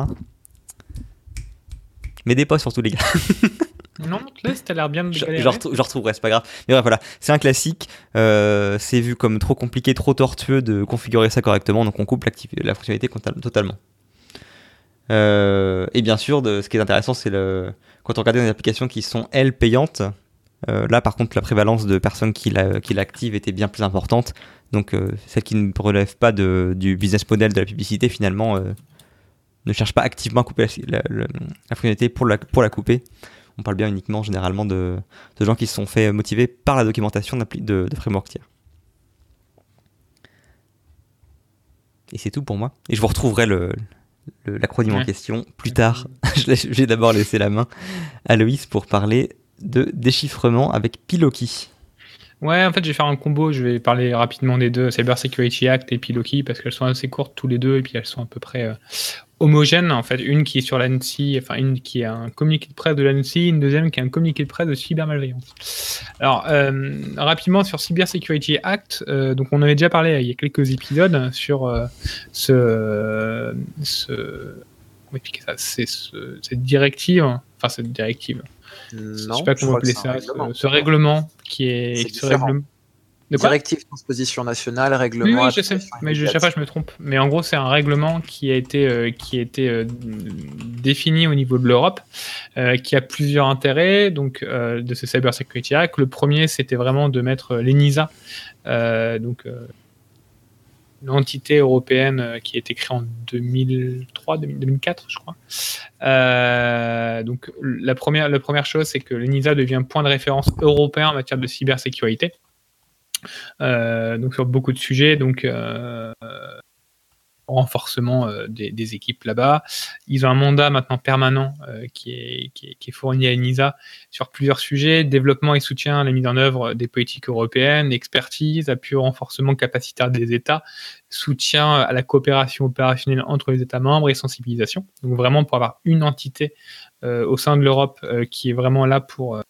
M'aidez pas surtout les gars. [laughs] Non, laisse, t'as l'air bien de Je, galérer. je retrou- je retrouverai, c'est pas grave. Mais ouais, voilà, c'est un classique. euh, c'est vu comme trop compliqué, trop tortueux de configurer ça correctement, donc on coupe la fonctionnalité totalement. Euh, et bien sûr, de, ce qui est intéressant, c'est le quand on regarde des applications qui sont elles payantes. euh, là, par contre, la prévalence de personnes qui la- qui l'activent était bien plus importante. Donc, euh, celles qui ne relèvent pas de, du business model de la publicité, finalement, ne cherchent pas activement à couper la, la- la- la fonctionnalité pour la, pour la couper. On parle bien uniquement, généralement, de, de gens qui se sont fait motiver par la documentation de, de framework tiers. Et c'est tout pour moi. Et je vous retrouverai le, l'acronyme en question plus tard. [laughs] J'ai d'abord laissé la main à Loïs pour parler de déchiffrement avec Piloki. Ouais, en fait, je vais faire un combo. Je vais parler rapidement des deux, Cyber Security Act et Piloki, parce qu'elles sont assez courtes tous les deux, et puis elles sont à peu près euh, homogènes. En fait, une qui est sur l'ANSI, enfin, une qui est un communiqué de presse de l'ANSI, une deuxième qui est un communiqué de presse de cybermalveillance. Alors, euh, rapidement sur Cyber Security Act, euh, donc on avait déjà parlé euh, il y a quelques épisodes sur euh, ce, ce comment expliquer ça? C'est ce- cette directive enfin cette directive. Non, je sais pas comment appeler ça, ce, ce règlement qui est, ce règlement- Directive transposition nationale, Oui, règlement. oui, je sais, mais je, immédiate. chaque fois je me trompe. Mais en gros, c'est un règlement qui a été, euh, qui a été euh, défini au niveau de l'Europe, euh, qui a plusieurs intérêts donc de ce Cyber Security Act. Le premier, c'était vraiment de mettre l'ENISA, donc l'entité européenne qui a été créée en 2003, 2000 2004, je crois. Euh, donc la première, la première chose, c'est que l'ENISA devient point de référence européen en matière de cybersécurité. Euh, donc sur beaucoup de sujets, donc euh, renforcement euh, des, équipes là-bas. Ils ont un mandat maintenant permanent qui, est, fourni à l'ENISA sur plusieurs sujets développement et soutien à la mise en œuvre des politiques européennes, expertise, appui au renforcement capacitaire des États, soutien à la coopération opérationnelle entre les États membres et sensibilisation. Donc vraiment pour avoir une entité au sein de l'Europe qui est vraiment là pour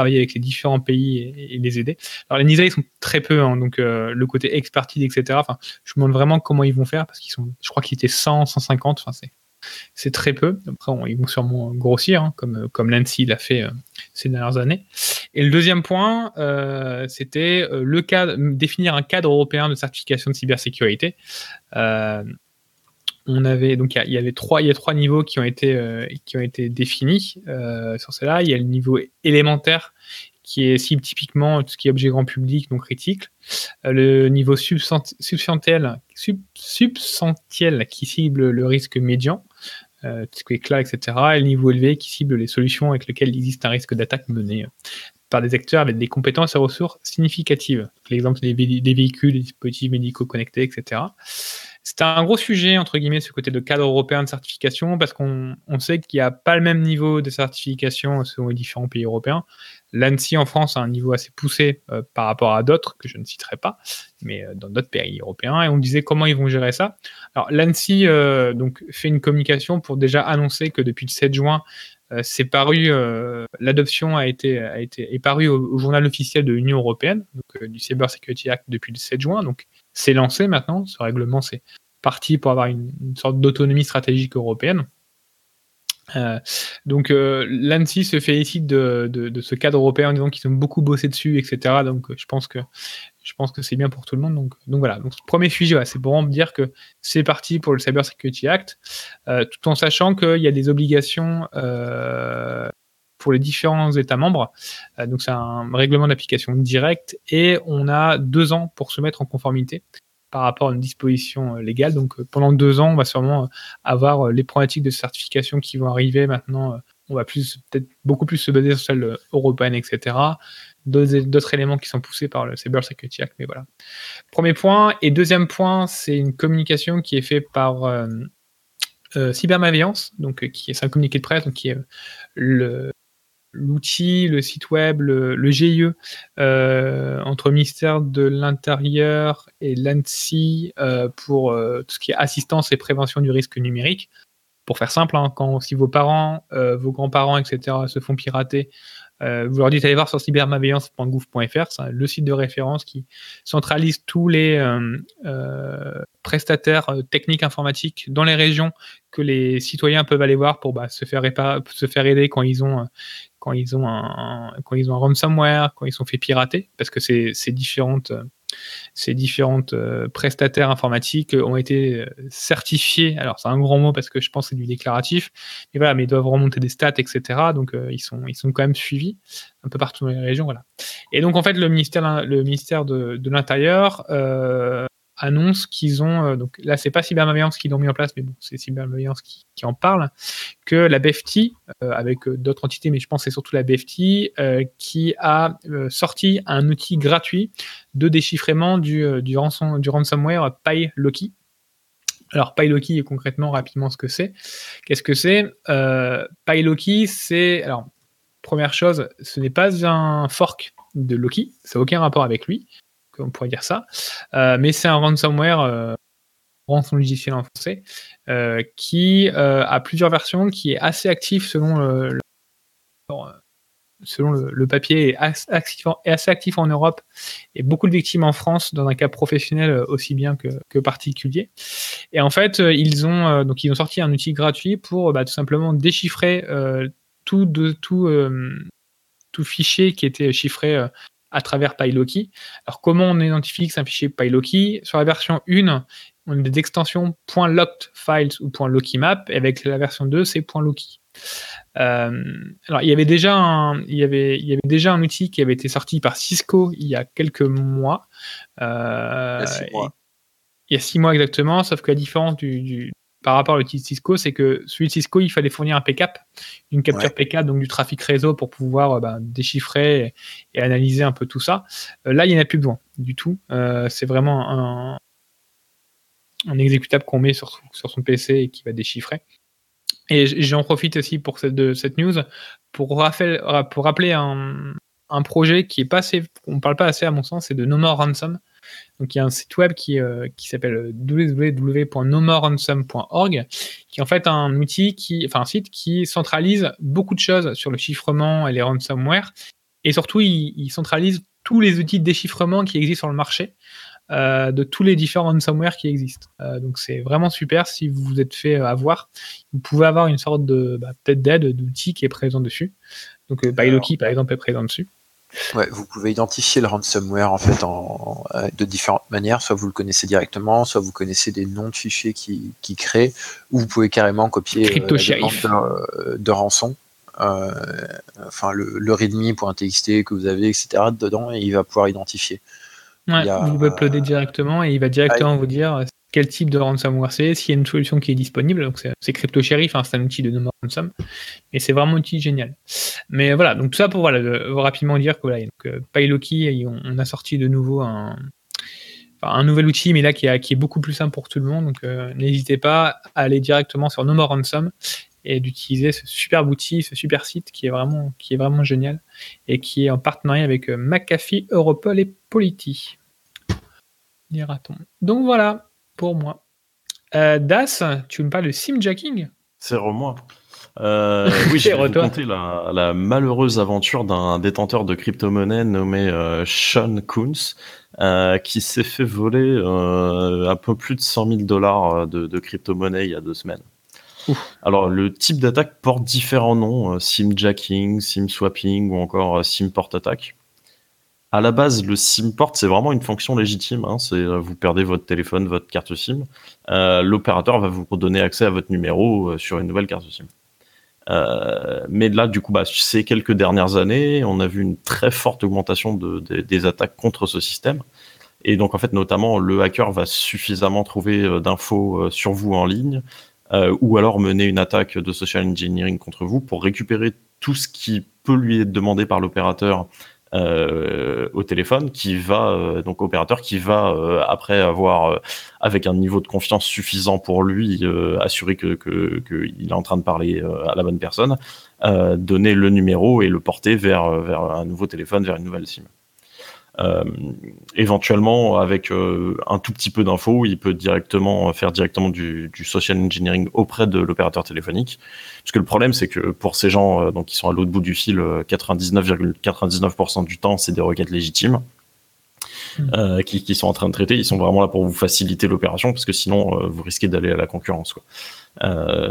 travailler avec les différents pays et, les aider. Alors les NISA ils sont très peu, hein, donc euh, le côté expertise etc. Enfin, je me demande vraiment comment ils vont faire parce qu'ils sont, je crois qu'ils étaient 100, 150. Enfin c'est c'est très peu. Après, ils vont sûrement grossir, hein, comme, comme l'ANSI l'a fait euh, ces dernières années. Et le deuxième point, euh, c'était euh, le cadre, définir un cadre européen de certification de cybersécurité. Euh, on avait donc il y a- y, avait trois, il a trois niveaux qui ont été euh, qui ont été définis euh, sur cela. Il y a le niveau élémentaire qui est cible typiquement tout ce qui est objet grand public, donc critique. Euh, le niveau substant- substantiel, sub- substantiel qui cible le risque médian, tout ce qui est cloud, etc. Et le niveau élevé qui cible les solutions avec lesquelles il existe un risque d'attaque mené euh, par des acteurs avec des compétences et ressources significatives. L'exemple des, des véhicules, des dispositifs médicaux connectés, etc. C'est un gros sujet, entre guillemets, ce côté de cadre européen de certification, parce qu'on on sait qu'il n'y a pas le même niveau de certification selon les différents pays européens. L'ANSI en France a un niveau assez poussé euh, par rapport à d'autres, que je ne citerai pas, mais euh, dans d'autres pays européens. Et on disait comment ils vont gérer ça. Alors l'ANSI euh, fait une communication pour déjà annoncer que depuis le 7 juin, l'adoption a été, est parue au, journal officiel de l'Union européenne, du Cyber Security Act depuis le 7 juin. Donc c'est lancé maintenant, ce règlement c'est parti pour avoir une, sorte d'autonomie stratégique européenne. Euh, donc euh, l'ANSI se félicite de, ce cadre européen en disant qu'ils ont beaucoup bossé dessus, etc. Donc je pense que c'est bien pour tout le monde. Donc, voilà. Donc premier sujet, c'est pour dire que c'est parti pour le Cyber Security Act, euh, tout en sachant qu'il y a des obligations pour les différents États membres. Euh, donc c'est un règlement d'application direct et on a deux ans pour se mettre en conformité par rapport à une disposition euh, légale. Donc euh, pendant deux ans, on va sûrement avoir les problématiques de certification qui vont arriver. Maintenant, on va plus peut-être beaucoup plus se baser sur celle européenne, etc. D'autres éléments qui sont poussés par le Cyber Security Act, mais voilà. Premier point. Et deuxième point, c'est une communication qui est faite par euh, donc euh, qui est un communiqué de presse, donc qui est le l'outil, le site web, le, GIE euh, entre ministère de l'Intérieur et l'ANSI euh, pour euh, tout ce qui est assistance et prévention du risque numérique. Pour faire simple, hein, quand si vos parents, euh, vos grands-parents, etc. se font pirater, euh, vous leur dites allez voir sur cybermalveillance.gouv.fr, c'est le site de référence qui centralise tous les euh, euh, prestataires techniques informatiques dans les régions que les citoyens peuvent aller voir pour bah, se faire aider quand ils ont un, quand ils ont ransomware, quand ils sont fait pirater, parce que ces, ces différentes ces différentes euh, prestataires informatiques ont été certifiés. Alors c'est un grand mot parce que je pense que c'est du déclaratif, mais voilà, mais ils doivent remonter des stats, etc. Donc euh, ils sont ils sont quand même suivis un peu partout dans les régions, voilà. Et donc en fait le ministère le ministère de l'intérieur euh, annonce qu'ils ont, euh, donc là c'est pas Cybermalveillance qui l'ont mis en place, mais bon c'est Cybermalveillance qui, en parle, que la BFT, euh, avec d'autres entités, mais je pense c'est surtout la BFT, euh, qui a sorti un outil gratuit de déchiffrement du, euh, du, ransom, du ransomware PyLoki. Alors PyLoki, concrètement, rapidement ce que c'est. Qu'est-ce que c'est? Euh, PyLoki, c'est... Alors, première chose, ce n'est pas un fork de Loki, ça n'a aucun rapport avec lui, on pourrait dire ça, euh, mais c'est un ransomware, euh, rançon logiciel en français, euh, qui a plusieurs versions, qui est assez actif selon le, selon le, papier, est assez, actif en, Europe et beaucoup de victimes en France dans un cas professionnel aussi bien que, particulier. Et en fait, ils ont sorti un outil gratuit pour bah, tout simplement déchiffrer tout de tout fichier qui était chiffré à travers PyLoki. Alors comment on identifie que c'est un fichier PyLoki Sur la version 1, on a des extensions .locked files ou .lokimap, et avec la version 2, c'est .loki. Euh, alors il y avait déjà un, il y avait, il y avait déjà un outil qui avait été sorti par Cisco il y a quelques mois. Euh, il y a six mois. Il y a six mois exactement, sauf que la différence du, par rapport à l'outil Cisco, c'est que celui de Cisco, il fallait fournir un PCAP, une capture PCAP, donc du trafic réseau pour pouvoir euh, bah, déchiffrer et, analyser un peu tout ça. Euh, là, il n'y en a plus besoin du tout. Euh, c'est vraiment un, un exécutable qu'on met sur, sur, son PC et qui va déchiffrer. Et j'en profite aussi pour cette, de cette news pour, pour rappeler un, un projet qui est pas assez, on parle pas assez à mon sens, c'est de No More Ransom. Donc il y a un site web qui, euh, qui s'appelle www.nomoreransom.org, qui est en fait un outil qui, enfin un site qui centralise beaucoup de choses sur le chiffrement et les ransomware, et surtout il, centralise tous les outils de déchiffrement qui existent sur le marché. Euh, de tous les différents ransomware qui existent. Euh, donc c'est vraiment super si vous vous êtes fait avoir. Vous pouvez avoir une sorte de bah, peut-être d'aide d'outil qui est présent dessus. Donc ByLoki par exemple est présent dessus. Ouais, vous pouvez identifier le ransomware en fait en, euh, de différentes manières. Soit vous le connaissez directement, soit vous connaissez des noms de fichiers qui, qui créent, ou vous pouvez carrément copier euh, de, de, rançon. Euh, enfin le, le readme.txt que vous avez, etc. dedans, et il va pouvoir identifier. Ouais, vous pouvez uploader directement et il va directement vous dire quel type de ransomware c'est, s'il y a une solution qui est disponible. Donc c'est Crypto Sheriff, hein, c'est un outil de no ransom, et c'est vraiment un outil génial. Mais voilà, donc tout ça pour rapidement dire que voilà, donc, euh, PyLoki, on, a sorti de nouveau un, un nouvel outil, mais là qui, est beaucoup plus simple pour tout le monde. Donc euh, n'hésitez pas à aller directement sur No Ransom et d'utiliser ce superbe outil, ce super site qui est vraiment, qui est vraiment génial et qui est en partenariat avec euh, McAfee, Europol et Polity. Dira-t-on. Donc voilà, pour moi. Euh, Das, tu me parles de simjacking C'est moi. Euh, [laughs] oui, je vais raconter la, la, malheureuse aventure d'un détenteur de crypto-monnaie nommé euh, Sean Coons, euh, qui s'est fait voler euh, un peu plus de 100 000 dollars de, de crypto-monnaie il y a deux semaines. Alors, le type d'attaque porte différents noms, simjacking, sim-swapping ou encore sim-port attack à la base, le SIM port, c'est vraiment une fonction légitime. Hein. euh, vous perdez votre téléphone, votre carte SIM, euh, l'opérateur va vous donner accès à votre numéro euh, sur une nouvelle carte SIM. mais là, du coup, bah, ces quelques dernières années, on a vu une très forte augmentation des attaques contre ce système. Et donc, en fait, notamment, le hacker va suffisamment trouver d'infos sur vous en ligne, ou alors mener une attaque de social engineering contre vous pour récupérer tout ce qui peut lui être demandé par l'opérateur euh, au téléphone qui va euh, donc opérateur qui va euh, après avoir avec un niveau de confiance suffisant pour lui assurer que qu'il est en train de parler à la bonne personne donner le numéro et le porter vers vers un nouveau téléphone vers une nouvelle SIM euh, éventuellement, avec euh, un tout petit peu d'infos, il peut directement faire directement du, social engineering auprès de l'opérateur téléphonique. Parce que le problème, c'est que pour ces gens euh, donc, qui sont à l'autre bout du fil, 99,99% du temps, c'est des requêtes légitimes. Hmm. qui, sont en train de traiter, ils sont vraiment là pour vous faciliter l'opération parce que sinon vous risquez d'aller à la concurrence.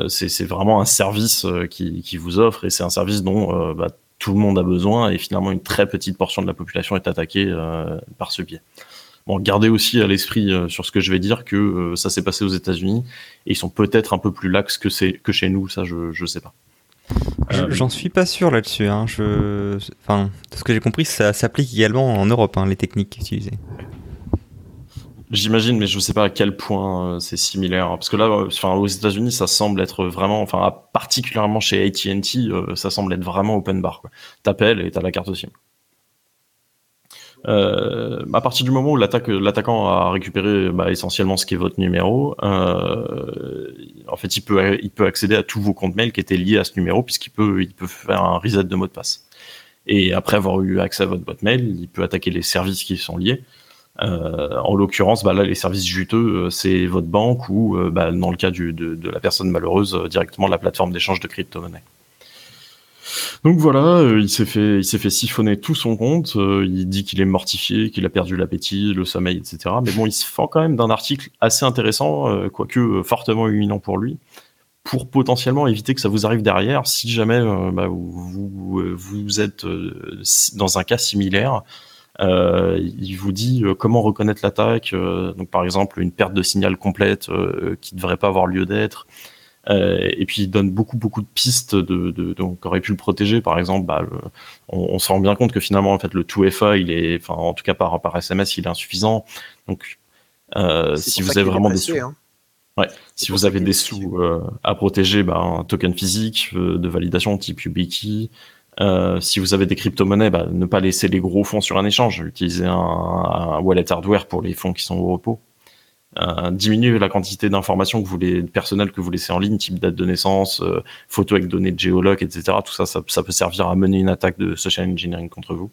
c'est vraiment un service qui, qui, vous offre et c'est un service dont bah, tout le monde a besoin et finalement une très petite portion de la population est attaquée euh, par ce biais. Bon, gardez aussi à l'esprit euh, sur ce que je vais dire que euh, ça s'est passé aux États-Unis et ils sont peut-être un peu plus lax que, c'est, que chez nous, ça je ne sais pas. J'en suis pas sûr là-dessus. Hein. Je... Enfin, de ce que j'ai compris, ça s'applique également en Europe, hein, les techniques utilisées. J'imagine, mais je ne sais pas à quel point euh, c'est similaire. Parce que là, euh, enfin, aux États-Unis, ça semble être vraiment, enfin, particulièrement chez AT&T, euh, ça semble être vraiment open bar. T'appelles et t'as la carte SIM. À partir du moment où l'attaquant a récupéré bah, essentiellement ce qui est votre numéro, en fait, il peut, accéder à tous vos comptes mail qui étaient liés à ce numéro, puisqu'il peut, peut faire un reset de mot de passe. Et après avoir eu accès à votre boîte mail, il peut attaquer les services qui sont liés. Euh, en l'occurrence, bah là, les services juteux, euh, c'est votre banque ou, euh, bah, dans le cas de, la personne malheureuse, directement la plateforme d'échange de crypto-monnaie. Donc voilà, il s'est fait, siphonner tout son compte. il dit qu'il est mortifié, qu'il a perdu l'appétit, le sommeil, etc. Mais bon, il se fend quand même d'un article assez intéressant, quoique fortement humiliant pour lui, pour potentiellement éviter que ça vous arrive derrière, si jamais bah, vous, êtes dans un cas similaire. Euh, il vous dit euh, comment reconnaître l'attaque. euh, donc par exemple une perte de signal complète qui ne devrait pas avoir lieu d'être. Et puis il donne beaucoup beaucoup de pistes de, de donc aurait pu le protéger par exemple bah, le- on, on se rend bien compte que finalement en fait le 2FA il est enfin en tout cas par par SMS il est insuffisant donc euh, si vous avez vraiment des sous hein. si pour vous avez des sous euh, à protéger bah, un token physique euh, de validation type YubiKey euh, si vous avez des crypto-monnaies, bah, ne pas laisser les gros fonds sur un échange. Utilisez un, wallet hardware pour les fonds qui sont au repos. Euh, diminuer la quantité d'informations que vous les, personnelles que vous laissez en ligne, type date de naissance, euh, photos avec données de géologue, etc. Tout ça, ça, peut servir à mener une attaque de social engineering contre vous.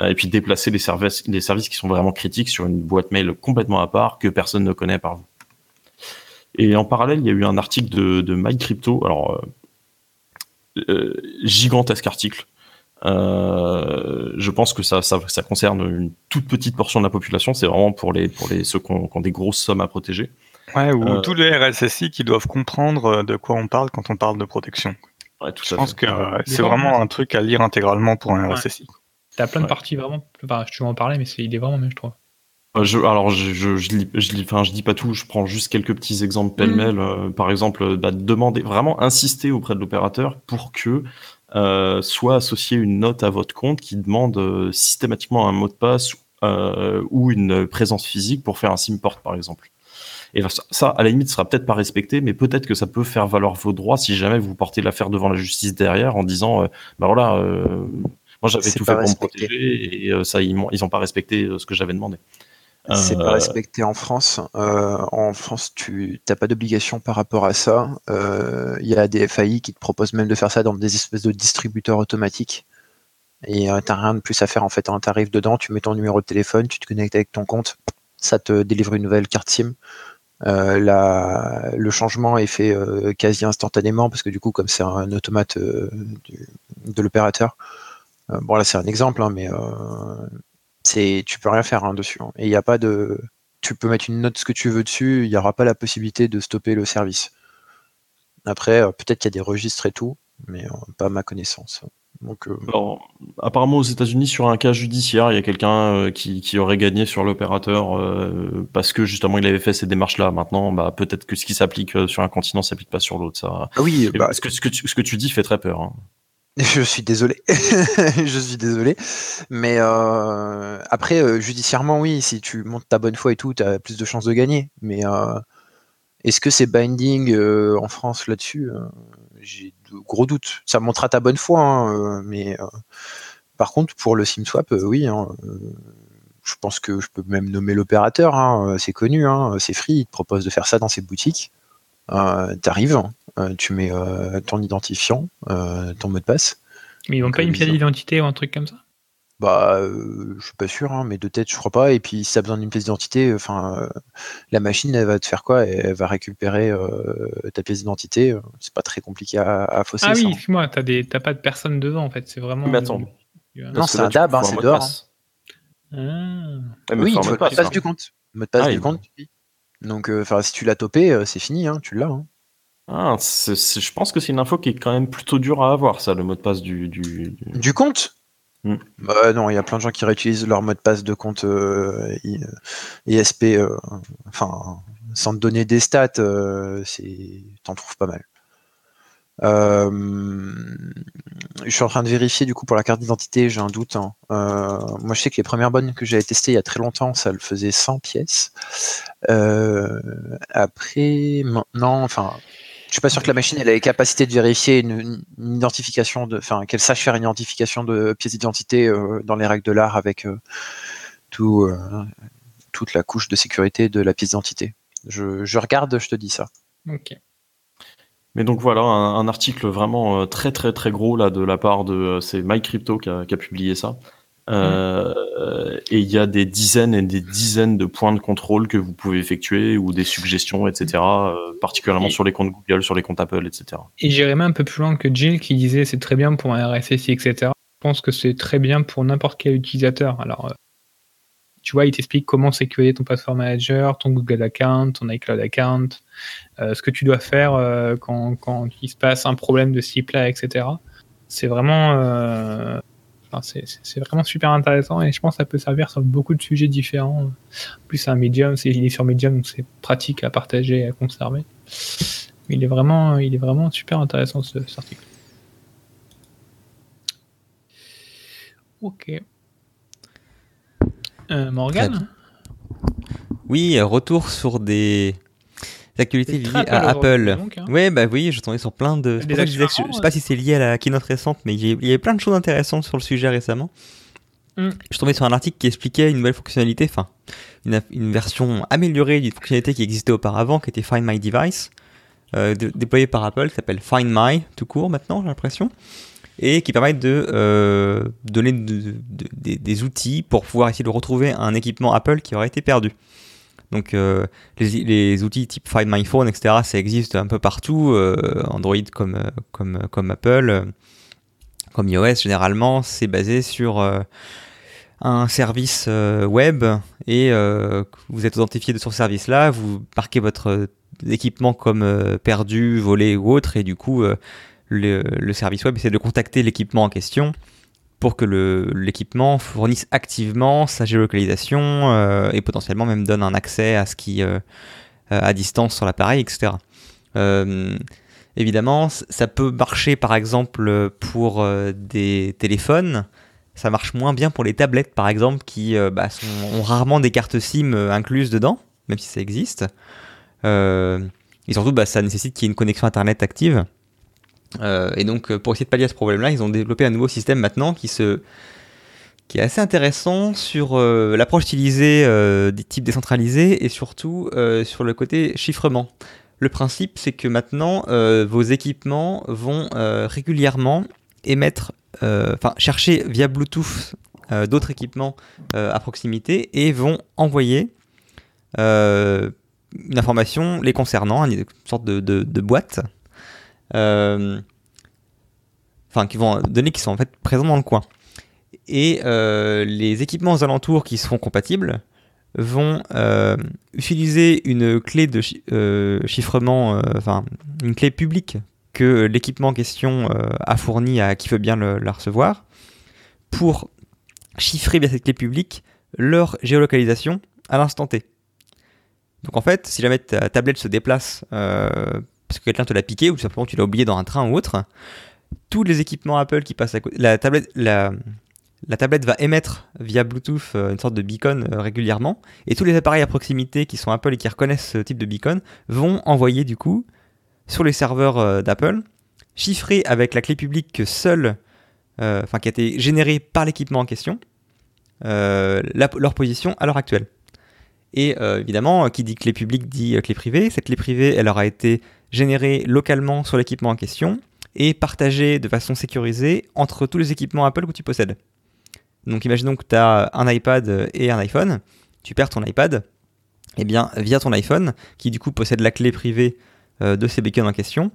Euh, et puis déplacer les services, les services qui sont vraiment critiques sur une boîte mail complètement à part que personne ne connaît par vous. Et en parallèle, il y a eu un article de, de MyCrypto, alors gigantesque article. Euh, je pense que ça, ça, ça concerne une toute petite portion de la population. C'est vraiment pour les pour les ceux qui ont, qui ont des grosses sommes à protéger. Ouais, ou Euh, tous les RSSI qui doivent comprendre euh, de quoi on parle quand on parle de protection. Ouais, tout Je pense fait. que euh, c'est vraiment un truc à lire intégralement pour un Ouais. RSSI. T'as plein de Ouais. parties vraiment. Enfin, je vais en parler, mais c'est il est vraiment bien, je trouve. Euh, Je, alors, je, je, je, lis, je, lis, enfin, je dis pas tout, je prends juste quelques petits exemples pêle-mêle. Euh, par exemple, euh, bah, demander, vraiment insister auprès de l'opérateur pour que euh, soit associée une note à votre compte qui demande euh, systématiquement un mot de passe euh, ou une présence physique pour faire un SIM port, par exemple. Et ça, ça, à la limite, sera peut-être pas respecté, mais peut-être que ça peut faire valoir vos droits si jamais vous portez l'affaire devant la justice derrière en disant, euh, bah voilà, euh, moi j'avais tout fait pour me protéger et euh, ça, ils m'ont ils ont pas respecté euh, ce que j'avais demandé. C'est Euh, pas respecté en France. Euh, en France, tu n'as pas d'obligation par rapport à ça. Euh, Il y a des FAI qui te proposent même de faire ça dans des espèces de distributeurs automatiques. Et euh, t'as rien de plus à faire en fait. Tu arrives dedans, tu mets ton numéro de téléphone, tu te connectes avec ton compte, ça te délivre une nouvelle carte SIM. Euh, la- le changement est fait euh, quasi instantanément parce que du coup, comme c'est un automate euh, du- de l'opérateur, euh, bon là c'est un exemple, hein, mais euh, c'est tu peux rien faire hein, dessus. hein. Et il n'y a pas de, tu peux mettre une note ce que tu veux dessus, il n'y aura pas la possibilité de stopper le service. Après, euh, peut-être qu'il y a des registres et tout, mais euh, pas à ma connaissance. Donc, euh, Alors, apparemment aux États-Unis, sur un cas judiciaire, il y a quelqu'un qui, qui aurait gagné sur l'opérateur parce que justement il avait fait ces démarches-là. Maintenant, bah, peut-être que ce qui s'applique sur un continent s'applique pas sur l'autre. Ça. ah oui, bah, ce, que, ce, que tu, ce que tu dis fait très peur. hein. Je suis désolé. [laughs] je suis désolé. Mais euh, après, euh, judiciairement, oui, si tu montes ta bonne foi et tout, tu as plus de chances de gagner. Mais euh, est-ce que c'est binding en France là-dessus J'ai de gros doutes. Ça montrera ta bonne foi, hein, mais par contre, pour le SIM-swap, oui. hein, je pense que je peux même nommer l'opérateur. hein, c'est connu, hein, c'est free. Il te propose de faire ça dans ses boutiques. T'arrives, tu mets euh, ton identifiant, euh, ton mot de passe. Mais ils n'ont pas une euh, pièce d'identité ou un truc comme ça? Bah, euh, je suis pas sûr, hein, mais de tête, je crois pas. Et puis, si t'as besoin d'une pièce d'identité, enfin, euh, la machine, elle va te faire quoi? Elle va récupérer euh, ta pièce d'identité. euh, C'est pas très compliqué à, à fausser. Ah ça, oui, excuse-moi, t'as des... t'as pas de personne dedans en fait, c'est vraiment. Mais attends. Non, c'est un tu DAB, hein, c'est mot de dehors, passe. Ah. Mais Oui, faut mot le de mot de passe, hein. du compte. Mot de passe Ah, du compte. oui. Donc, euh, enfin, si tu l'as topé, euh, c'est fini, hein, tu l'as. Ah, je pense que c'est une info qui est quand même plutôt dure à avoir, ça, le mot de passe du. du, du- Du compte Hmm. Bah non, il y a plein de gens qui réutilisent leur mot de passe de compte euh, I- ISP, euh, enfin, sans te donner des stats, euh, t'en trouves pas mal. Euh, je suis en train de vérifier du coup pour la carte d'identité, j'ai un doute. hein. Euh, moi, je sais que les premières bonnes que j'avais testées il y a très longtemps, ça le faisait 100 pièces. Euh, après, maintenant, enfin, suis pas sûr que la machine elle ait la capacité de vérifier une, une identification de, enfin, qu'elle sache faire une identification de pièce d'identité euh, dans les règles de l'art avec euh, tout, euh, toute la couche de sécurité de la pièce d'identité. Je, je regarde, je te dis ça. Ok. Mais donc voilà, un, un article vraiment très très très gros là de la part de. C'est MyCrypto qui a, qui a publié ça. Euh, et il y a des dizaines et des dizaines de points de contrôle que vous pouvez effectuer ou des suggestions, etc. euh, particulièrement Et- sur les comptes Google, sur les comptes Apple, etc. Et j'irais même un peu plus loin que Jill qui disait c'est très bien pour un RSSI, etc. Je pense que c'est très bien pour n'importe quel utilisateur. Alors, euh, tu vois, il t'explique comment sécuriser ton password manager, ton Google account, ton iCloud account, ce que tu dois faire quand, quand il se passe un problème de ce type-là, etc. C'est vraiment, c'est- vraiment super intéressant et je pense que ça peut servir sur beaucoup de sujets différents. En plus, c'est un Medium, c'est- il est sur Medium, donc c'est pratique à partager et à conserver. Il est vraiment, il est vraiment super intéressant ce, cet article. Ok. Euh, Morgan Oui, retour sur des actualités C'est liées à Apple donc, hein. Ouais, bah oui, je tombais sur plein de. Des je, disais je- je sais pas si c'est lié à la keynote récente, mais il y, avait plein de choses intéressantes sur le sujet récemment. Mm. Je suis tombé sur un article qui expliquait une nouvelle fonctionnalité, enfin, une, une version améliorée d'une fonctionnalité qui existait auparavant, qui était Find My Device, euh, dé- déployée par Apple, qui s'appelle Find My, tout court maintenant, j'ai l'impression, et qui permet de euh, donner de- de- de- des, des outils pour pouvoir essayer de retrouver un équipement Apple qui aurait été perdu. Donc euh, les, outils type Find My Phone, etc., ça existe un peu partout, euh, Android comme, euh, comme, comme Apple, comme iOS généralement, c'est basé sur un service web et vous êtes authentifié de sur ce service-là, vous marquez votre équipement comme perdu, volé ou autre, et du coup le service web essaie de contacter l'équipement en question pour que l'équipement fournisse activement sa géolocalisation euh, et potentiellement même donne un accès à ce qui euh, à distance sur l'appareil, etc. Euh, évidemment, ça peut marcher par exemple pour euh, des téléphones. Ça marche moins bien pour les tablettes, par exemple, qui euh, bah, ont rarement des cartes SIM euh, incluses dedans, même si ça existe. Euh, et surtout, bah, ça nécessite qu'il y ait une connexion Internet active. Euh, et donc, euh, pour essayer de pallier à ce problème-là, ils ont développé un nouveau système maintenant qui est assez intéressant sur euh, l'approche utilisée des types décentralisés et surtout sur le côté chiffrement. Le principe, c'est que maintenant, vos équipements vont régulièrement émettre, enfin chercher via Bluetooth d'autres équipements à proximité et vont envoyer une information les concernant, une sorte de, boîte, enfin qui vont donner qu'ils sont en fait présents dans le coin. Et euh, les équipements aux alentours qui seront compatibles vont euh, utiliser une clé de chi- euh, chiffrement, euh, enfin une clé publique que l'équipement en question euh, a fournie à qui veut bien la recevoir, pour chiffrer via cette clé publique leur géolocalisation à l'instant T. Donc en fait, si jamais ta tablette se déplace euh, parce que quelqu'un te l'a piqué ou simplement tu l'as oublié dans un train ou autre, tous les équipements Apple qui passent à côté, la tablette, la, tablette va émettre via Bluetooth euh, une sorte de beacon euh, régulièrement, et tous les appareils à proximité qui sont Apple et qui reconnaissent ce type de beacon vont envoyer du coup sur les serveurs euh, d'Apple, chiffré avec la clé publique que seule, enfin qui a été générée par l'équipement en question, leur position à l'heure actuelle. Et évidemment, qui dit clé publique dit clé privée. Cette clé privée, elle aura été générée localement sur l'équipement en question et partagée de façon sécurisée entre tous les équipements Apple que tu possèdes. Donc imaginons que tu as un iPad et un iPhone, tu perds ton iPad, et bien via ton iPhone, qui du coup possède la clé privée euh, de ces beacons en question,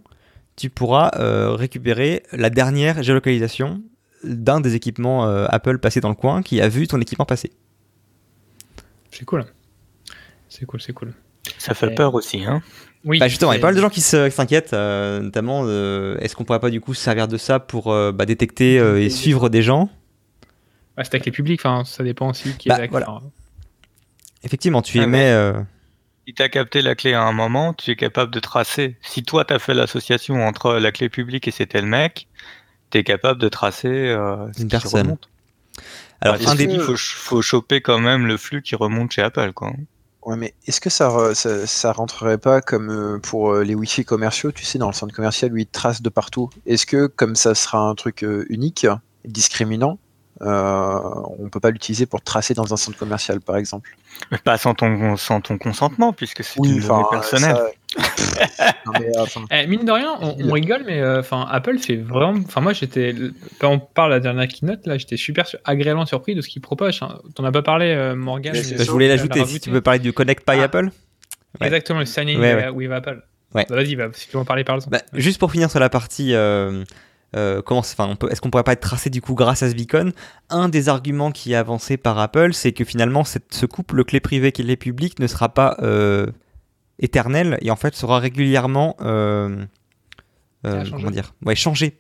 tu pourras euh, récupérer la dernière géolocalisation d'un des équipements euh, Apple passés dans le coin qui a vu ton équipement passer. C'est cool. C'est cool, c'est cool. Ça fait peur aussi, hein. Oui. Bah justement, il y a pas mal de gens qui s'inquiètent, euh, notamment euh, est-ce qu'on pourrait pas du coup se servir de ça pour euh, bah, détecter euh, et suivre des gens? Ouais, c'est avec les publics, enfin, ça dépend aussi qui Bah, est avec. voilà. Effectivement, tu Ah, émets... Si tu as capté la clé à un moment, tu es capable de tracer. Si toi, tu as fait l'association entre la clé publique et c'était le mec, tu es capable de tracer euh, ce Une qui personne. remonte. Alors, Bah, un des... il faut, ch- faut choper quand même le flux qui remonte chez Apple. Quoi. Ouais, mais est-ce que ça, ça, rentrerait pas comme euh, pour euh, les Wi-Fi commerciaux, tu sais, dans le centre commercial, lui, il trace de partout? Est-ce que, comme ça sera un truc euh, unique, discriminant, euh, on peut pas l'utiliser pour tracer dans un centre commercial, par exemple. Mais pas sans ton, sans ton consentement, puisque c'est Oui, une donnée personnelle. ça- [laughs] Non, mais, euh, Eh, mine de rien, on, on rigole, mais euh, enfin Apple fait vraiment. Enfin moi j'étais, quand on parle de la dernière keynote là, j'étais super su- agréablement surpris de ce qu'ils proposent. hein. T'en as pas parlé, euh, Morgan. Mais mais- Bah, je voulais l'ajouter. Si tu veux parler du Connect by Ah. Apple? Ouais. Exactement, le sign in Ouais, ouais. with Apple. Ouais. Bah, Vas-y, va, si tu veux en parler, parle Bah, juste pour finir sur la partie, euh, euh, comment, enfin, est-ce qu'on pourrait pas être tracé du coup grâce à ce beacon? Un des arguments qui est avancé par Apple, c'est que finalement, cette, ce couple clé privée clé publique ne sera pas euh, éternel et en fait sera régulièrement, euh, euh, comment dire, ouais, changé.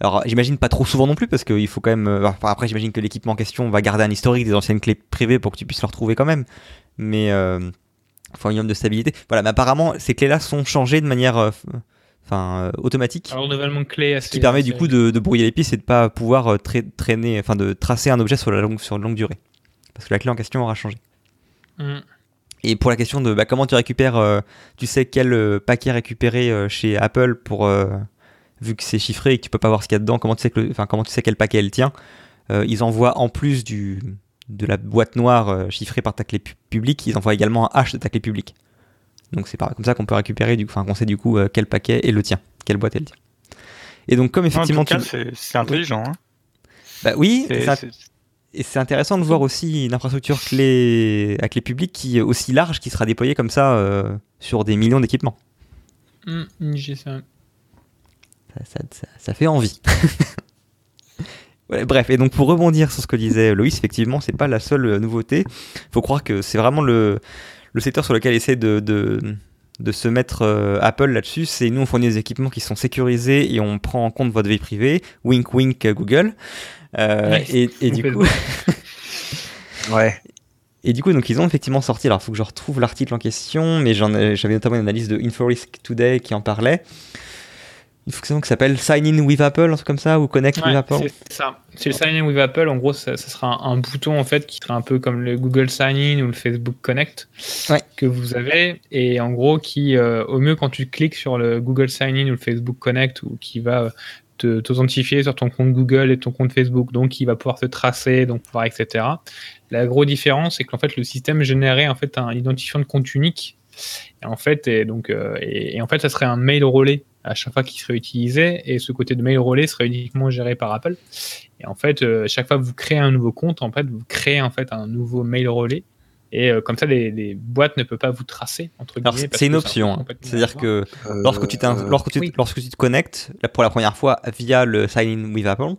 Alors, j'imagine pas trop souvent non plus parce qu'il faut quand même. enfin, après, j'imagine que l'équipement en question va garder un historique des anciennes clés privées pour que tu puisses le retrouver quand même. Mais il faut un minimum de stabilité. Voilà, mais apparemment, ces clés-là sont changées de manière enfin, euh, automatique. Un renouvellement de clé assez. Ce qui permet du coup de, de brouiller les pistes et de pas pouvoir euh, tra- traîner, enfin de tracer un objet sur la longue, sur une longue durée. Parce que la clé en question aura changé. Mm. Et pour la question de bah, comment tu récupères, euh, tu sais quel euh, paquet récupérer euh, chez Apple pour vu que c'est chiffré et que tu peux pas voir ce qu'il y a dedans, comment tu sais que enfin comment tu sais quel paquet elle tient. Ils envoient en plus du de la boîte noire chiffrée par ta clé pu- publique, ils envoient également un hash de ta clé publique. Donc c'est comme ça qu'on peut récupérer, du, enfin qu'on sait du coup euh, quel paquet est le tien, quelle boîte est le tien. Et donc comme En effectivement tout cas, tu, c'est c'est intelligent. hein. bah oui, C'est- ça- c'est- et c'est intéressant de voir aussi une infrastructure clé à clé publique qui est aussi large qui sera déployée comme ça euh, sur des millions d'équipements. Mm, j'ai ça. Ça, ça- ça- ça fait envie. [laughs] Ouais, bref, et donc pour rebondir sur ce que disait Loïs, effectivement, c'est pas la seule euh, nouveauté. faut croire que c'est vraiment le, le secteur sur lequel essaie de, de, de se mettre euh, Apple là-dessus. C'est nous, on fournit des équipements qui sont sécurisés et on prend en compte votre vie privée. Wink, wink, Google. Euh, et, et du coup, [laughs] ouais. Et du coup, donc ils ont effectivement sorti. Alors, il faut que je retrouve l'article en question, mais j'avais notamment une analyse de InfoRisk Today qui en parlait. Une fonction qui s'appelle Sign in with Apple, un truc comme ça, ou Connect Ouais, with Apple. c'est ça. C'est le sign in with Apple. En gros, ça, ça sera un, un bouton en fait qui sera un peu comme le Google Sign in ou le Facebook Connect Ouais. que vous avez, et en gros qui, euh, au mieux quand tu cliques sur le Google Sign in ou le Facebook Connect ou qui va euh, te t'authentifier sur ton compte Google et ton compte Facebook, donc qui va pouvoir te tracer, donc pouvoir etc. La grosse différence, c'est qu'en fait le système générait en fait un identifiant de compte unique. Et en fait, et donc, euh, et, et en fait, ça serait un mail relais à chaque fois qui serait utilisé, et ce côté de mail relais serait uniquement géré par Apple. Et en fait, euh, chaque fois que vous créez un nouveau compte, en fait, vous créez en fait un nouveau mail relais. Et euh, comme ça, les, les boîtes ne peuvent pas vous tracer entre Alors, guillemets. c'est une option. hein. C'est-à-dire que Euh, lorsque tu, t'in- lorsque, tu, oui. lorsque tu te connectes là, pour la première fois via le Sign in with Apple,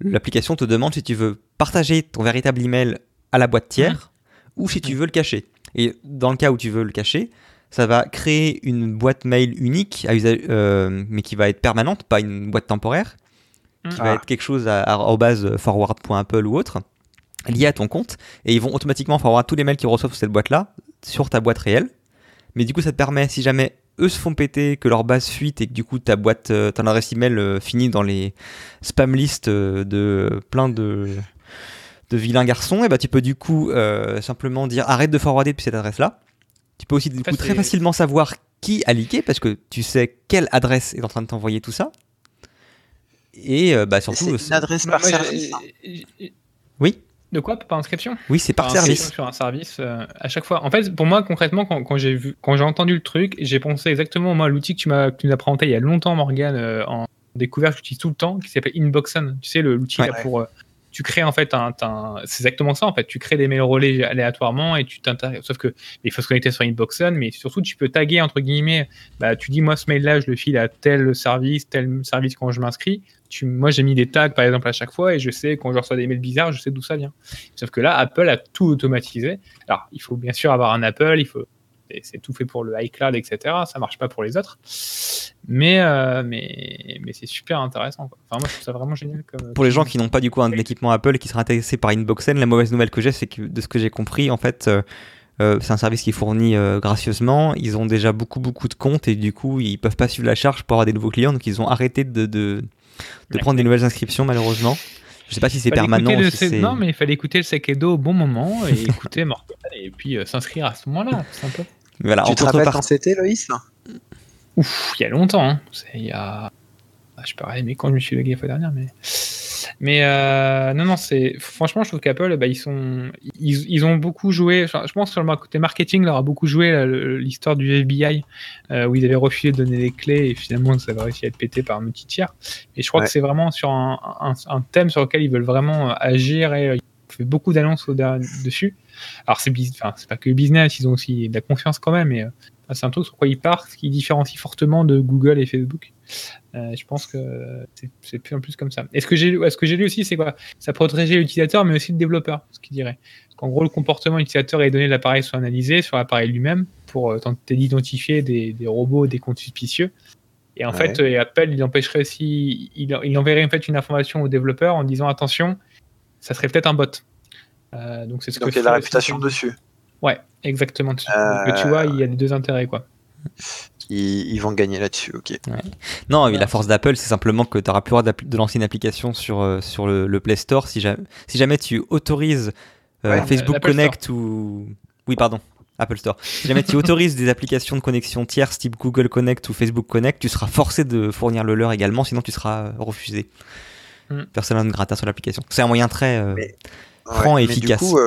l'application te demande si tu veux partager ton véritable email à la boîte tiers ou si tu veux le cacher. Et dans le cas où tu veux le cacher, ça va créer une boîte mail unique, à usage, euh, mais qui va être permanente, pas une boîte temporaire, qui va Ah. être quelque chose à, à, au base forward.apple ou autre, lié à ton compte, et ils vont automatiquement forward tous les mails qu'ils reçoivent sur cette boîte-là sur ta boîte réelle. Mais du coup, ça te permet, si jamais eux se font péter, que leur base fuite et que du coup ta boîte, euh, ton adresse email euh, finit dans les spam lists euh, de plein de, de vilains garçons, et bah tu peux du coup euh, simplement dire arrête de forwarder depuis cette adresse-là. Tu peux aussi du Ça, coup très facilement savoir qui a leaké parce que tu sais quelle adresse est en train de t'envoyer tout ça. Et euh, bah surtout, c'est une adresse par moi, service. hein. oui, De quoi? Par inscription? Oui, c'est par Enfin, service. Sur un service euh, à chaque fois. En fait, pour moi, concrètement, quand, quand j'ai vu, quand j'ai entendu le truc, j'ai pensé exactement moi à l'outil que tu m'as, que tu nous as présenté il y a longtemps, Morgan, euh, en découverte que j'utilise tout le temps, qui s'appelle Inboxon. Tu sais, l'outil Ouais. là pour. Tu crées en fait un, c'est exactement ça en fait. Tu crées des mails relais aléatoirement et tu t'intéresses. Sauf que il faut se connecter sur Inboxon, mais surtout tu peux taguer entre guillemets. Bah, tu dis moi ce mail-là je le file à tel service, tel service quand je m'inscris. Tu, moi j'ai mis des tags par exemple à chaque fois et je sais quand je reçois des mails bizarres, je sais d'où ça vient. Sauf que là Apple a tout automatisé. Alors il faut bien sûr avoir un Apple, il faut c'est tout fait pour le iCloud, etc. Ça marche pas pour les autres. Mais, euh, mais, mais c'est super intéressant. quoi. Enfin, moi, je trouve ça vraiment génial. Comme, Pour les gens qui n'ont pas du coup un équipement Apple et qui seraient intéressés par Inboxen, la mauvaise nouvelle que j'ai, c'est que de ce que j'ai compris, en fait, euh, euh, c'est un service qui est fourni euh, gracieusement. Ils ont déjà beaucoup beaucoup de comptes et du coup, ils peuvent pas suivre la charge pour avoir des nouveaux clients, donc ils ont arrêté de, de, prendre des nouvelles inscriptions malheureusement. Je sais pas si c'est permanent. le si Non, mais il fallait écouter le Sekedo au bon moment et [laughs] écouter Morgan et puis euh, s'inscrire à ce moment-là. tout simplement. Voilà, Tu te rappelles quand c'était, Loïs? Ouf, il y a longtemps. hein. C'est il y a. Ah, je sais pas, mais quand je me suis logué la fois dernière, mais. Mais euh, non, non, c'est franchement, je trouve qu'Apple, bah, ils sont, ils, ils, ont beaucoup joué. Je pense que sur le côté marketing, leur a beaucoup joué l'histoire du FBI euh, où ils avaient refusé de donner les clés et finalement ça va réussi à être pété par un multi-tiers. Et je crois que c'est vraiment sur un, un, un, thème sur lequel ils veulent vraiment agir et ils fait beaucoup d'annonces dessus. Alors c'est enfin, pas que business, ils ont aussi de la confiance quand même, mais c'est un truc sur quoi ils partent, qui différencie fortement de Google et Facebook. Euh, je pense que c'est plus en plus comme ça. Et ce que j'ai lu aussi, c'est quoi? Ça protégeait l'utilisateur, mais aussi le développeur, ce qu'il dirait. qu'en gros, le comportement utilisateur et les données de l'appareil sont analysées sur l'appareil lui-même pour euh, tenter d'identifier des, des, robots, des comptes suspicieux. Et en fait, euh, Apple, il empêcherait aussi, il, il, enverrait en fait une information au développeur en disant attention, ça serait peut-être un bot. donc c'est ce donc il y a la réputation dessus. Ouais, exactement. tu vois, il y a les deux intérêts, quoi. Ils, vont gagner là-dessus, ok. Non, la force d'Apple, c'est simplement que tu n'auras plus le droit de lancer une application sur, euh, sur le, Play Store si jamais, si jamais tu autorises euh, Facebook Connect ou. Oui, pardon. Apple Store. Si jamais tu autorises des applications de connexion tierces type Google Connect ou Facebook Connect, tu seras forcé de fournir le leur également, sinon tu seras refusé. Mm. Personne ne gratin sur l'application. C'est un moyen très euh, franc et efficace. Du coup,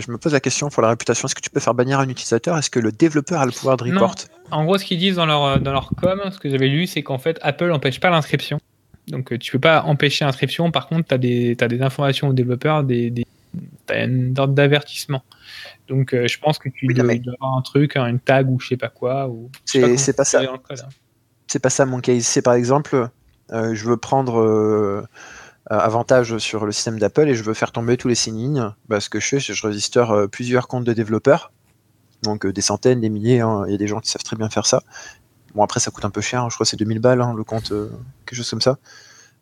je me pose la question pour la réputation, est-ce que tu peux faire bannir un utilisateur? Est-ce que le développeur a le pouvoir de report? En gros, ce qu'ils disent dans leur, euh, dans leur com, ce que j'avais lu, c'est qu'en fait, Apple n'empêche pas l'inscription. Donc, euh, tu peux pas empêcher l'inscription. Par contre, tu as des, as des informations aux développeurs, des, des as une sorte d'avertissement. Donc, euh, je pense que tu dois, avoir un truc, une tag ou je sais pas quoi. C'est pas, ça. Hein. C'est pas ça mon case. C'est par exemple, je veux prendre euh, avantage sur le système d'Apple et je veux faire tomber tous les signes Bah, ce que je fais, c'est que je euh, plusieurs comptes de développeurs, donc euh, des centaines, des milliers. Hein. Il y a des gens qui savent très bien faire ça. Bon, après, ça coûte un peu cher. Hein. Je crois que c'est 2000 balles hein, le compte, quelque chose comme ça.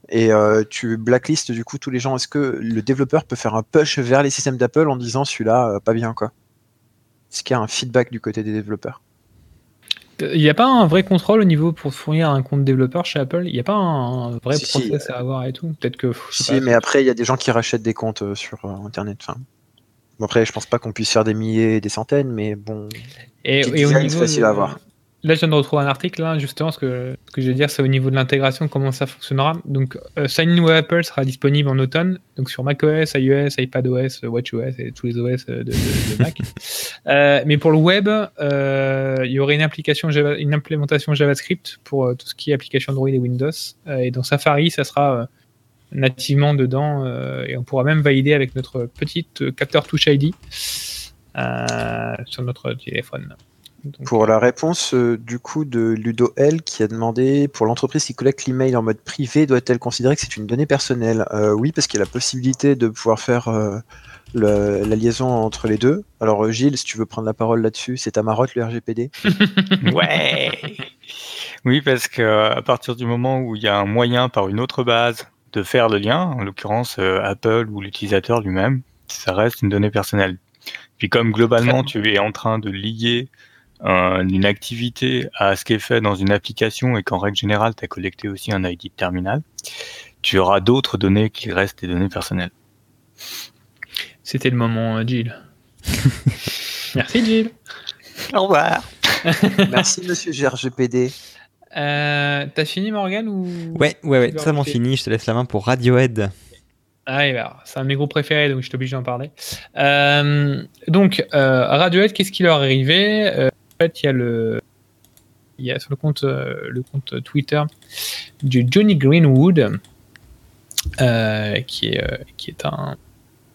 Et tu blacklistes du coup tous les gens. Est-ce que le développeur peut faire un push vers les systèmes d'Apple en disant celui-là, pas bien quoi? Est-ce qu'il y a un feedback du côté des développeurs? Il n'y a pas un vrai contrôle au niveau pour fournir un compte développeur chez Apple? Il n'y a pas un vrai process à avoir et tout? Peut-être que. Si, mais après, il y a des gens qui rachètent des comptes euh, sur euh, Internet. Enfin, bon, après, je pense pas qu'on puisse faire des milliers et des centaines, mais bon. Et, et au niveau. facile à avoir. Là, je viens de retrouver un article, là, justement, ce que, ce que je veux dire, c'est au niveau de l'intégration, comment ça fonctionnera. Donc, euh, Sign In Apple sera disponible en automne, donc sur macOS, iOS, iPadOS, WatchOS et tous les OS de, Mac. [laughs] euh, mais pour le web, euh, il y aurait une, application Java, une implémentation JavaScript pour euh, tout ce qui est application Android et Windows. Euh, et dans Safari, ça sera nativement dedans, et on pourra même valider avec notre petite capteur Touch ID sur notre téléphone. Pour la réponse euh, du coup de Ludo L qui a demandé pour l'entreprise qui collecte l'email en mode privé, doit-elle considérer que c'est une donnée personnelle? Euh, Oui, parce qu'il y a la possibilité de pouvoir faire euh, la liaison entre les deux. Alors Gilles, si tu veux prendre la parole là-dessus, c'est ta marotte le RGPD [laughs] Ouais Oui, parce que à partir du moment où il y a un moyen par une autre base de faire le lien, en l'occurrence Apple ou l'utilisateur lui-même, ça reste une donnée personnelle. Puis comme globalement tu es en train de lier une activité à ce qui est fait dans une application et qu'en règle générale, tu as collecté aussi un ID de terminal, tu auras d'autres données qui restent des données personnelles. C'était le moment, Gilles. [laughs] Merci, Gilles. Au revoir. [laughs] Merci, monsieur GRGPD. Euh, T'as fini, Morgan ou... Ouais, ouais, ouais, totalement fini. Je te laisse la main pour Radiohead. Ah, bah, c'est un de mes groupes préférés, donc je suis obligé d'en parler. Euh, donc, euh, Radiohead, qu'est-ce qui leur est arrivé? Euh, fait, il y a le, il y a sur le compte, euh, le compte Twitter du Johnny Greenwood, euh, qui est, euh, qui est un,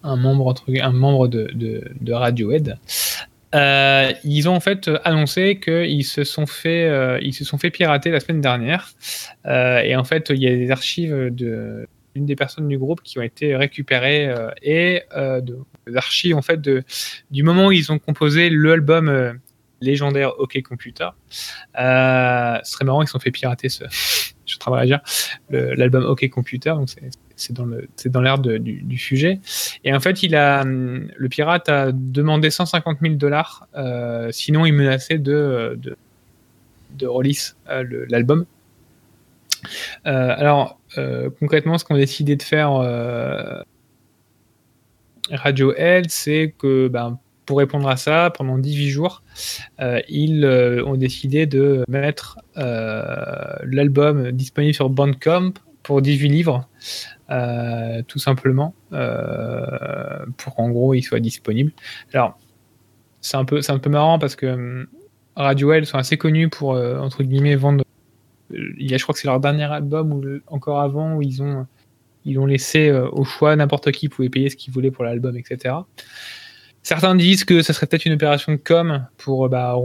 un membre, un membre de, de, de Radiohead. ils ont en fait annoncé qu'ils se sont fait, ils se sont fait pirater la semaine dernière. et en fait, il y a des archives de une des personnes du groupe qui ont été récupérées et de, des archives en fait de, du moment où ils ont composé l'album légendaire OK Computer. Euh, ce serait marrant qu'ils se sont fait pirater ce, [laughs] je travaille à l'album OK Computer, donc c'est dans le dans l'air du, sujet. Et en fait, il a le pirate a demandé 150 000 dollars, euh, sinon il menaçait de de, release euh, l'album. Euh, alors concrètement, ce qu'on a décidé de faire Radiohead, c'est que ben, répondre à ça, pendant 18 jours, euh, ils euh, ont décidé de mettre euh, l'album disponible sur Bandcamp pour 18 livres, euh, tout simplement, pour qu'en gros il soit disponible. Alors, c'est un, peu, un peu marrant parce que hum, Radiohead sont assez connus pour, entre guillemets, vendre. Il y a, je crois que c'est leur dernier album ou encore avant où ils ont, ils ont laissé au choix n'importe qui pouvait payer ce qu'il voulait pour l'album, etc. Certains disent que ça serait peut-être une opération de com pour bah,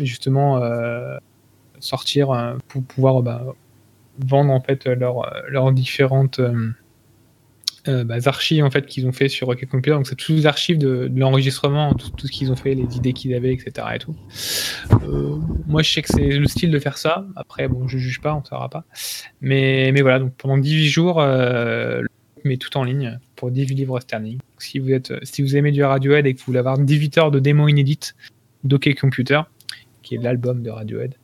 justement euh, sortir, euh, pour pouvoir bah, vendre en fait leurs différentes euh, bah, archives en fait qu'ils ont fait sur Rocket Computer. Donc c'est toutes les archives de, l'enregistrement, tout, ce qu'ils ont fait, les idées qu'ils avaient, etc. Et tout. moi je sais que c'est le style de faire ça. Après bon, je juge pas, on saura pas. Mais mais voilà, donc pendant 18 jours mais tout en ligne pour 18 livres sterling. Si vous, êtes, si vous aimez du Radiohead et que vous voulez avoir 18 heures de démo inédite d'OK Computer, qui est l'album de Radiohead,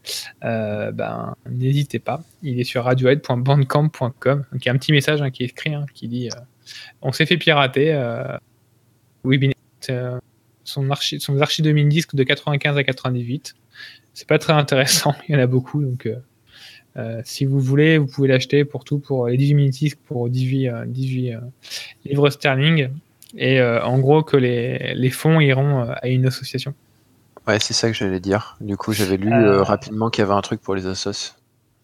euh, ben, n'hésitez pas. Il est sur radiohead.bandcamp.com. Il y a un petit message hein, qui est écrit hein, qui dit euh, On s'est fait pirater. Euh, oui, euh, son, archi son mini disques de 95 à 98. C'est pas très intéressant, [laughs] il y en a beaucoup. Donc euh, si vous voulez, vous pouvez l'acheter pour tout, pour les 18 minutes, pour 18, 18 euh, euh, livres sterling. Et en gros, que les, les fonds iront à une association. Ouais, c'est ça que j'allais dire. Du coup, j'avais lu rapidement qu'il y avait un truc pour les assos.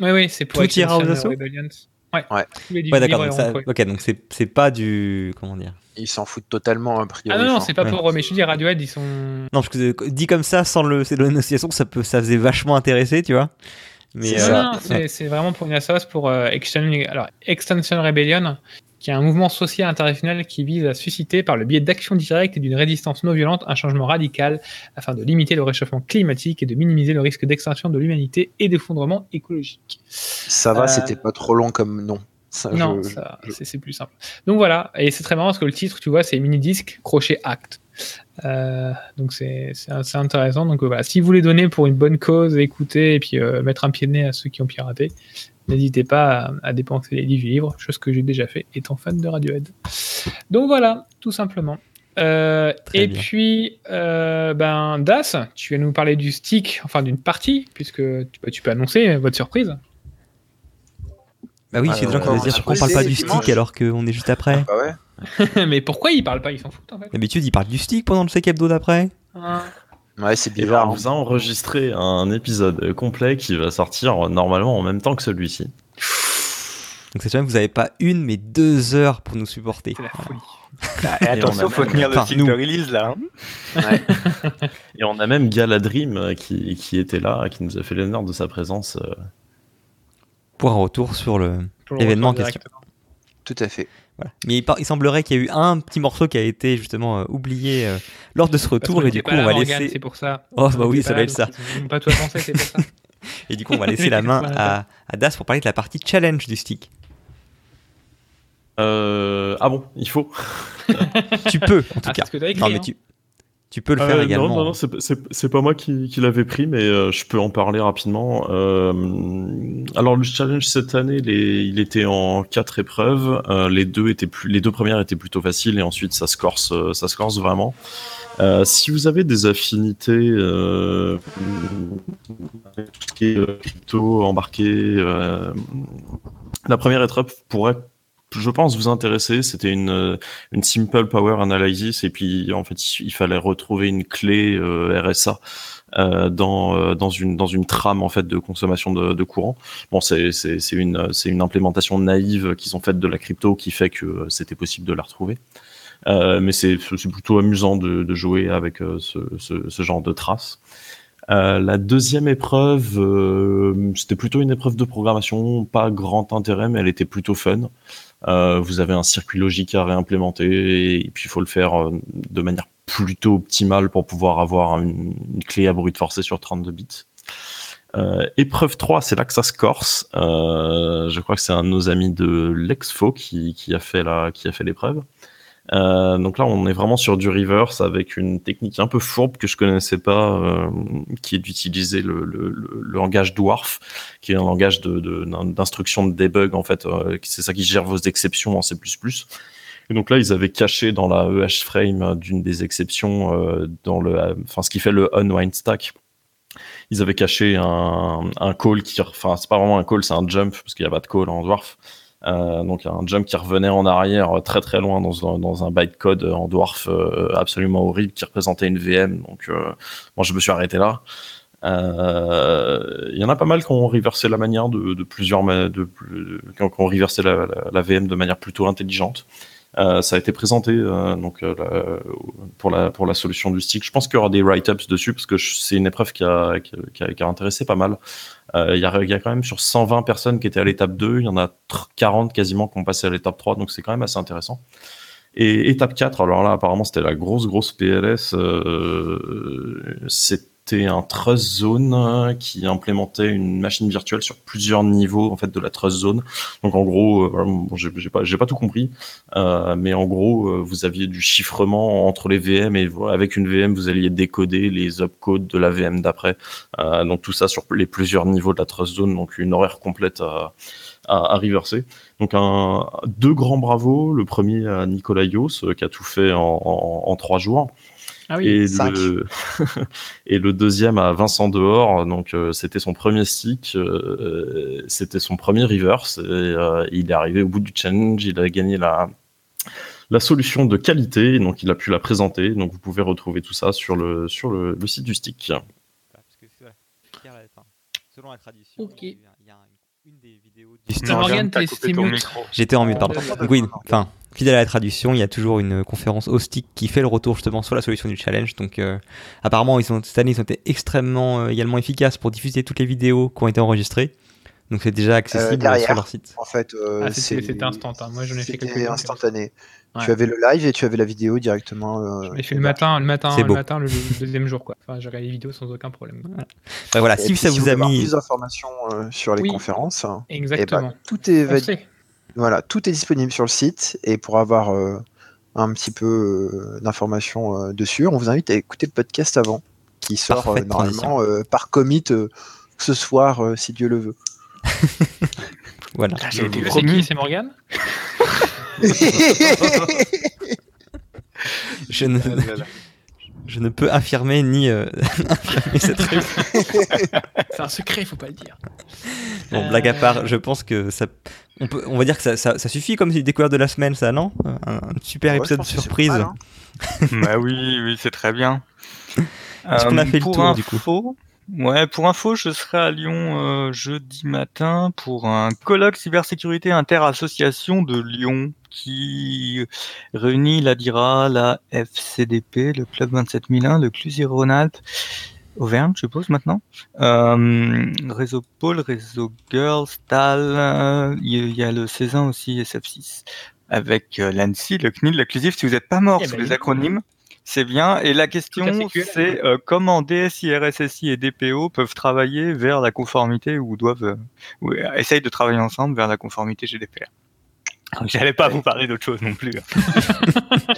Oui, oui, c'est pour Tout ira aux assos Ouais, ouais. ouais d'accord. Donc, ok, donc c'est pas du. Comment dire? Ils s'en foutent totalement, a priori. Ah non, non, c'est pas pour. Mais je dis, Radiohead, ils sont. Non, parce que dit comme ça, sans le, l'association, ça, peut, ça faisait vachement intéressé, tu vois. Euh, c'est vraiment pour une association pour euh, Extension, Rebellion, qui est un mouvement social international qui vise à susciter, par le biais d'actions directes et d'une résistance non violente, un changement radical afin de limiter le réchauffement climatique et de minimiser le risque d'extinction de l'humanité et d'effondrement écologique. Ça va, euh, c'était pas trop long comme nom. non, c'est plus simple. Donc voilà, et c'est très marrant parce que le titre, tu vois, c'est mini disque crochet acte. Euh, donc c'est assez intéressant. Donc voilà, si vous voulez donner pour une bonne cause, écouter et puis euh, mettre un pied de nez à ceux qui ont piraté, n'hésitez pas à, dépenser les 18 livres, chose que j'ai déjà fait étant fan de Radiohead. Donc voilà, tout simplement. Euh, et puis, ben, Das, tu vas nous parler du stick, enfin d'une partie, puisque tu, bah, tu peux annoncer votre surprise. Bah oui, c'est des gens qui vont dire pourquoi on parle pas du stick alors qu'on est juste après. Ah bah ouais. [laughs] mais pourquoi ils parlent pas Ils s'en foutent en fait. D'habitude, ils parlent du stick pendant le sec hebdo d'après. Ouais, c'est bizarre. On vous a enregistré un épisode complet qui va sortir normalement en même temps que celui-ci. Donc cette semaine, vous n'avez pas une, mais deux heures pour nous supporter. C'est la folie. Ah, et attention, faut tenir le cycle de release là. Hein. Ouais. et on a même Galadrim euh, qui, qui était là, qui nous a fait l'honneur de sa présence. Pour un retour sur l'événement en question. Tout à fait. Mais il, semblerait qu'il y a eu un petit morceau qui a été justement euh, oublié euh, lors de ce retour et du coup on va laisser. C'est pour ça. Oh bah oui, ça va être ça. Pas toi penser, c'est pour ça. [laughs] et du coup on va laisser la [laughs] main à, à, Das pour parler de la partie challenge du stick. Euh, ah bon, il faut. [laughs] tu peux en tout ah, cas. Ce que as écrit, non mais hein. tu, tu peux le faire euh, également. Non, non, non c'est pas moi qui, qui l'avais pris, mais euh, je peux en parler rapidement. Euh, alors le challenge cette année, les, il était en quatre épreuves. Euh, les deux étaient plus, les deux premières étaient plutôt faciles et ensuite ça se corse, euh, ça se corse vraiment. Euh, si vous avez des affinités, euh, tout ce qui est crypto embarqué, la première épreuve pourrait je pense, vous intéresser. C'était une, euh, une simple power analysis et puis en fait il fallait retrouver une clé euh, RSA euh, dans dans une dans une trame en fait de consommation de, courant. Bon, c'est c'est une c'est une implémentation naïve qu'ils ont faite de la crypto qui fait que c'était possible de la retrouver. Mais c'est plutôt amusant de, jouer avec ce, ce, genre de traces. La deuxième épreuve, c'était plutôt une épreuve de programmation, pas grand intérêt, mais elle était plutôt fun. Euh, vous avez un circuit logique à réimplémenter et, puis il faut le faire euh, de manière plutôt optimale pour pouvoir avoir une, clé à brute forcée sur 32 bits. Euh, épreuve 3, c'est là que ça se corse. Je crois que c'est un de nos amis de l'Exfo qui a fait la, qui a fait l'épreuve. Euh, donc là, on est vraiment sur du reverse avec une technique un peu fourbe que je connaissais pas, euh, qui est d'utiliser le, le, le, langage Dwarf, qui est un langage d'instruction de, de, debug en fait. Euh, c'est ça qui gère vos exceptions en C++. Et donc là, ils avaient caché dans la EH frame d'une des exceptions, euh, dans le, enfin ce qui fait le unwind stack. Ils avaient caché un, un call qui, enfin c'est pas vraiment un call, c'est un jump parce qu'il n'y a pas de call en Dwarf Euh, donc un jump qui revenait en arrière très très loin dans un, dans un bytecode en dwarf euh, absolument horrible qui représentait une VM. Donc euh, moi je me suis arrêté là. Il y en a pas mal qui ont reversé la manière de, plusieurs de, qui ont reversé la, VM de manière plutôt intelligente. Euh, ça a été présenté euh, donc euh, pour la pour la solution du stick. Je pense qu'il y aura des write-ups dessus parce que c'est une épreuve qui a, qui a, qui a intéressé pas mal. Il y, a, y a quand même sur 120 personnes qui étaient à l'étape 2, il y en a 40 quasiment qui ont passé à l'étape 3, donc c'est quand même assez intéressant. Et étape 4, alors là apparemment c'était la grosse grosse PLS, c'est c'était un trust zone euh, qui implémentait une machine virtuelle sur plusieurs niveaux en fait de la trust zone. Donc en gros, euh, bon, j'ai pas pas tout compris, euh, mais en gros, euh, vous aviez du chiffrement entre les VM et avec une VM, vous alliez décoder les opcodes de la VM d'après. Euh, donc tout ça sur les plusieurs niveaux de la trust zone, donc une horaire complète à à, à reverser. Donc un, deux grands bravos. Le premier à Nicolas Yos qui a tout fait en, en trois jours. Ah oui, et, le... [laughs] et le deuxième à Vincent Dehors, donc euh, c'était son premier stick, euh, c'était son premier reverse, et euh, il est arrivé au bout du challenge, il a gagné la, la solution de qualité, donc il a pu la présenter, donc vous pouvez retrouver tout ça sur le, sur le, le site du stick. Selon la tradition, Ok. il y a une des vidéos du. J'étais en mute, pardon. Donc oui, enfin, fidèle à la tradition, il y a toujours une conférence stick qui fait le retour justement sur la solution du challenge. Donc euh, apparemment, ils ont, cette année, ils ont été extrêmement euh, également efficaces pour diffuser toutes les vidéos qui ont été enregistrées. Donc c'est déjà accessible Euh, derrière. sur leur site. En fait, euh, Ah, c'était- c'est- c'était instant, hein. Moi, j'en ai fait c'était quelques-unes, instantané. Ouais. Tu avais le live et tu avais la vidéo directement. euh, J'ai fait le matin, le matin, le beau. matin, le, le deuxième jour, quoi. Enfin, j'ai regardé les vidéos sans aucun problème. Ouais, voilà, Et si ça si vous a mis. plus d'informations euh, sur les Oui. conférences, eh ben, Exactement. tout est va- Foncez. Voilà, tout est disponible sur le site et pour avoir euh, un petit peu euh, d'informations euh, dessus, on vous invite à écouter le podcast avant, qui sort euh, normalement euh, par commit euh, ce soir, euh, si Dieu le veut. [laughs] Voilà. Ah, J'ai été C'est promu. qui C'est Morgane? [laughs] Je ne, je ne peux affirmer ni euh, [laughs] infirmer cette réponse. [laughs] C'est un secret, faut pas le dire. Bon, blague à part, Euh, je pense que ça. On, peut, on va dire que ça, ça, ça suffit comme découverte de la semaine, ça, non? Un, un super Ouais, épisode c'est surprise. mal, hein. [laughs] bah oui, oui, c'est très bien. Est-ce qu'on a fait le tour, du coup? Ouais, pour info, je serai à Lyon euh, jeudi matin pour un colloque cybersécurité inter-association de Lyon qui réunit la DIRA, la FCDP, le Club 27001, le Clusier-Rhône-Alpes, Auvergne, je suppose maintenant, euh, Réseau Pôle, Réseau Girls, TAL, euh, il y, a le Cézanne aussi, SF6, avec l'ANSI, le CNIL, l'inclusif. Si vous n'êtes pas mort Eh sous ben, les acronymes, c'est bien. Et la question, c'est euh, comment DSI, RSSI et DPO peuvent travailler vers la conformité ou doivent euh, ou, euh, essayent de travailler ensemble vers la conformité GDPR. Donc, [laughs] J'allais pas vous parler d'autre chose non plus. [laughs]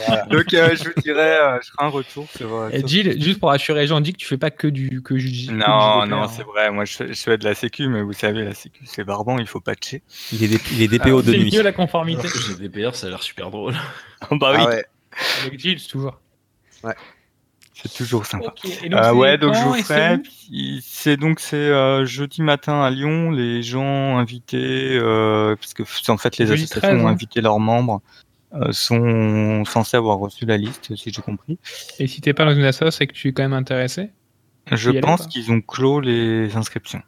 Voilà. Donc euh, je vous dirais, euh, je ferai un retour sur. euh, Et sur- Gilles, juste pour rassurer les gens, dis que tu fais pas que du que du. que du Non, GDPR, non, hein. c'est vrai. Moi, je fais, je fais de la sécu, mais vous savez, la sécu, c'est barbant, il faut patcher. Il est, il est DPO de C'est nuit. mieux la conformité. GDPR, ça a l'air super drôle. bah oui, Ah ouais. Avec Gilles, c'est c'est toujours sympa. Ok. Et donc, Euh, c'est ouais, donc je quand vous et ferai. c'est donc c'est euh, jeudi matin à Lyon. Les gens invités, euh, parce que en fait les Jeudi associations 13, ont hein. invité leurs membres, euh, sont censés avoir reçu la liste, si j'ai compris. Et si t'es pas dans une assoce, c'est que tu es quand même intéressé? Je pense qu'ils ont clos les inscriptions.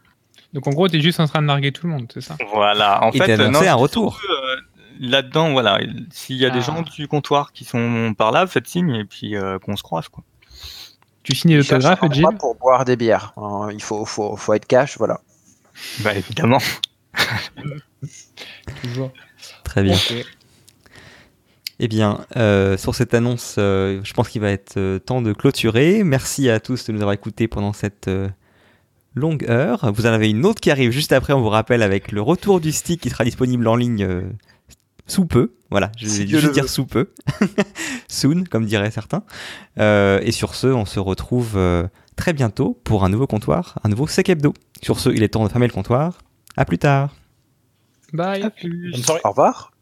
Donc en gros, t'es juste en train de narguer tout le monde, c'est ça? Voilà. En Et fait, non, un retour. surtout, euh, Là-dedans, voilà. S'il y a Ah. des gens du comptoir qui sont par là, faites signe et puis euh, qu'on se croise, quoi. Tu signes Gilles endroit pour boire des bières. hein. il faut, faut, faut être cash, voilà. Bah évidemment. [laughs] Toujours. Très bien. Eh bien, euh, sur cette annonce, euh, je pense qu'il va être euh, temps de clôturer. Merci à tous de nous avoir écoutés pendant cette euh, longue heure. Vous en avez une autre qui arrive juste après, on vous rappelle, avec le retour du stick qui sera disponible en ligne euh, sous peu. Voilà, je vais juste dire sous peu. [laughs] Soon, comme diraient certains. Euh, et sur ce, on se retrouve euh, très bientôt pour un nouveau comptoir, un nouveau Sec Hebdo. Sur ce, il est temps de fermer le comptoir. À plus tard. Bye. À plus. Bonne soirée. Au revoir.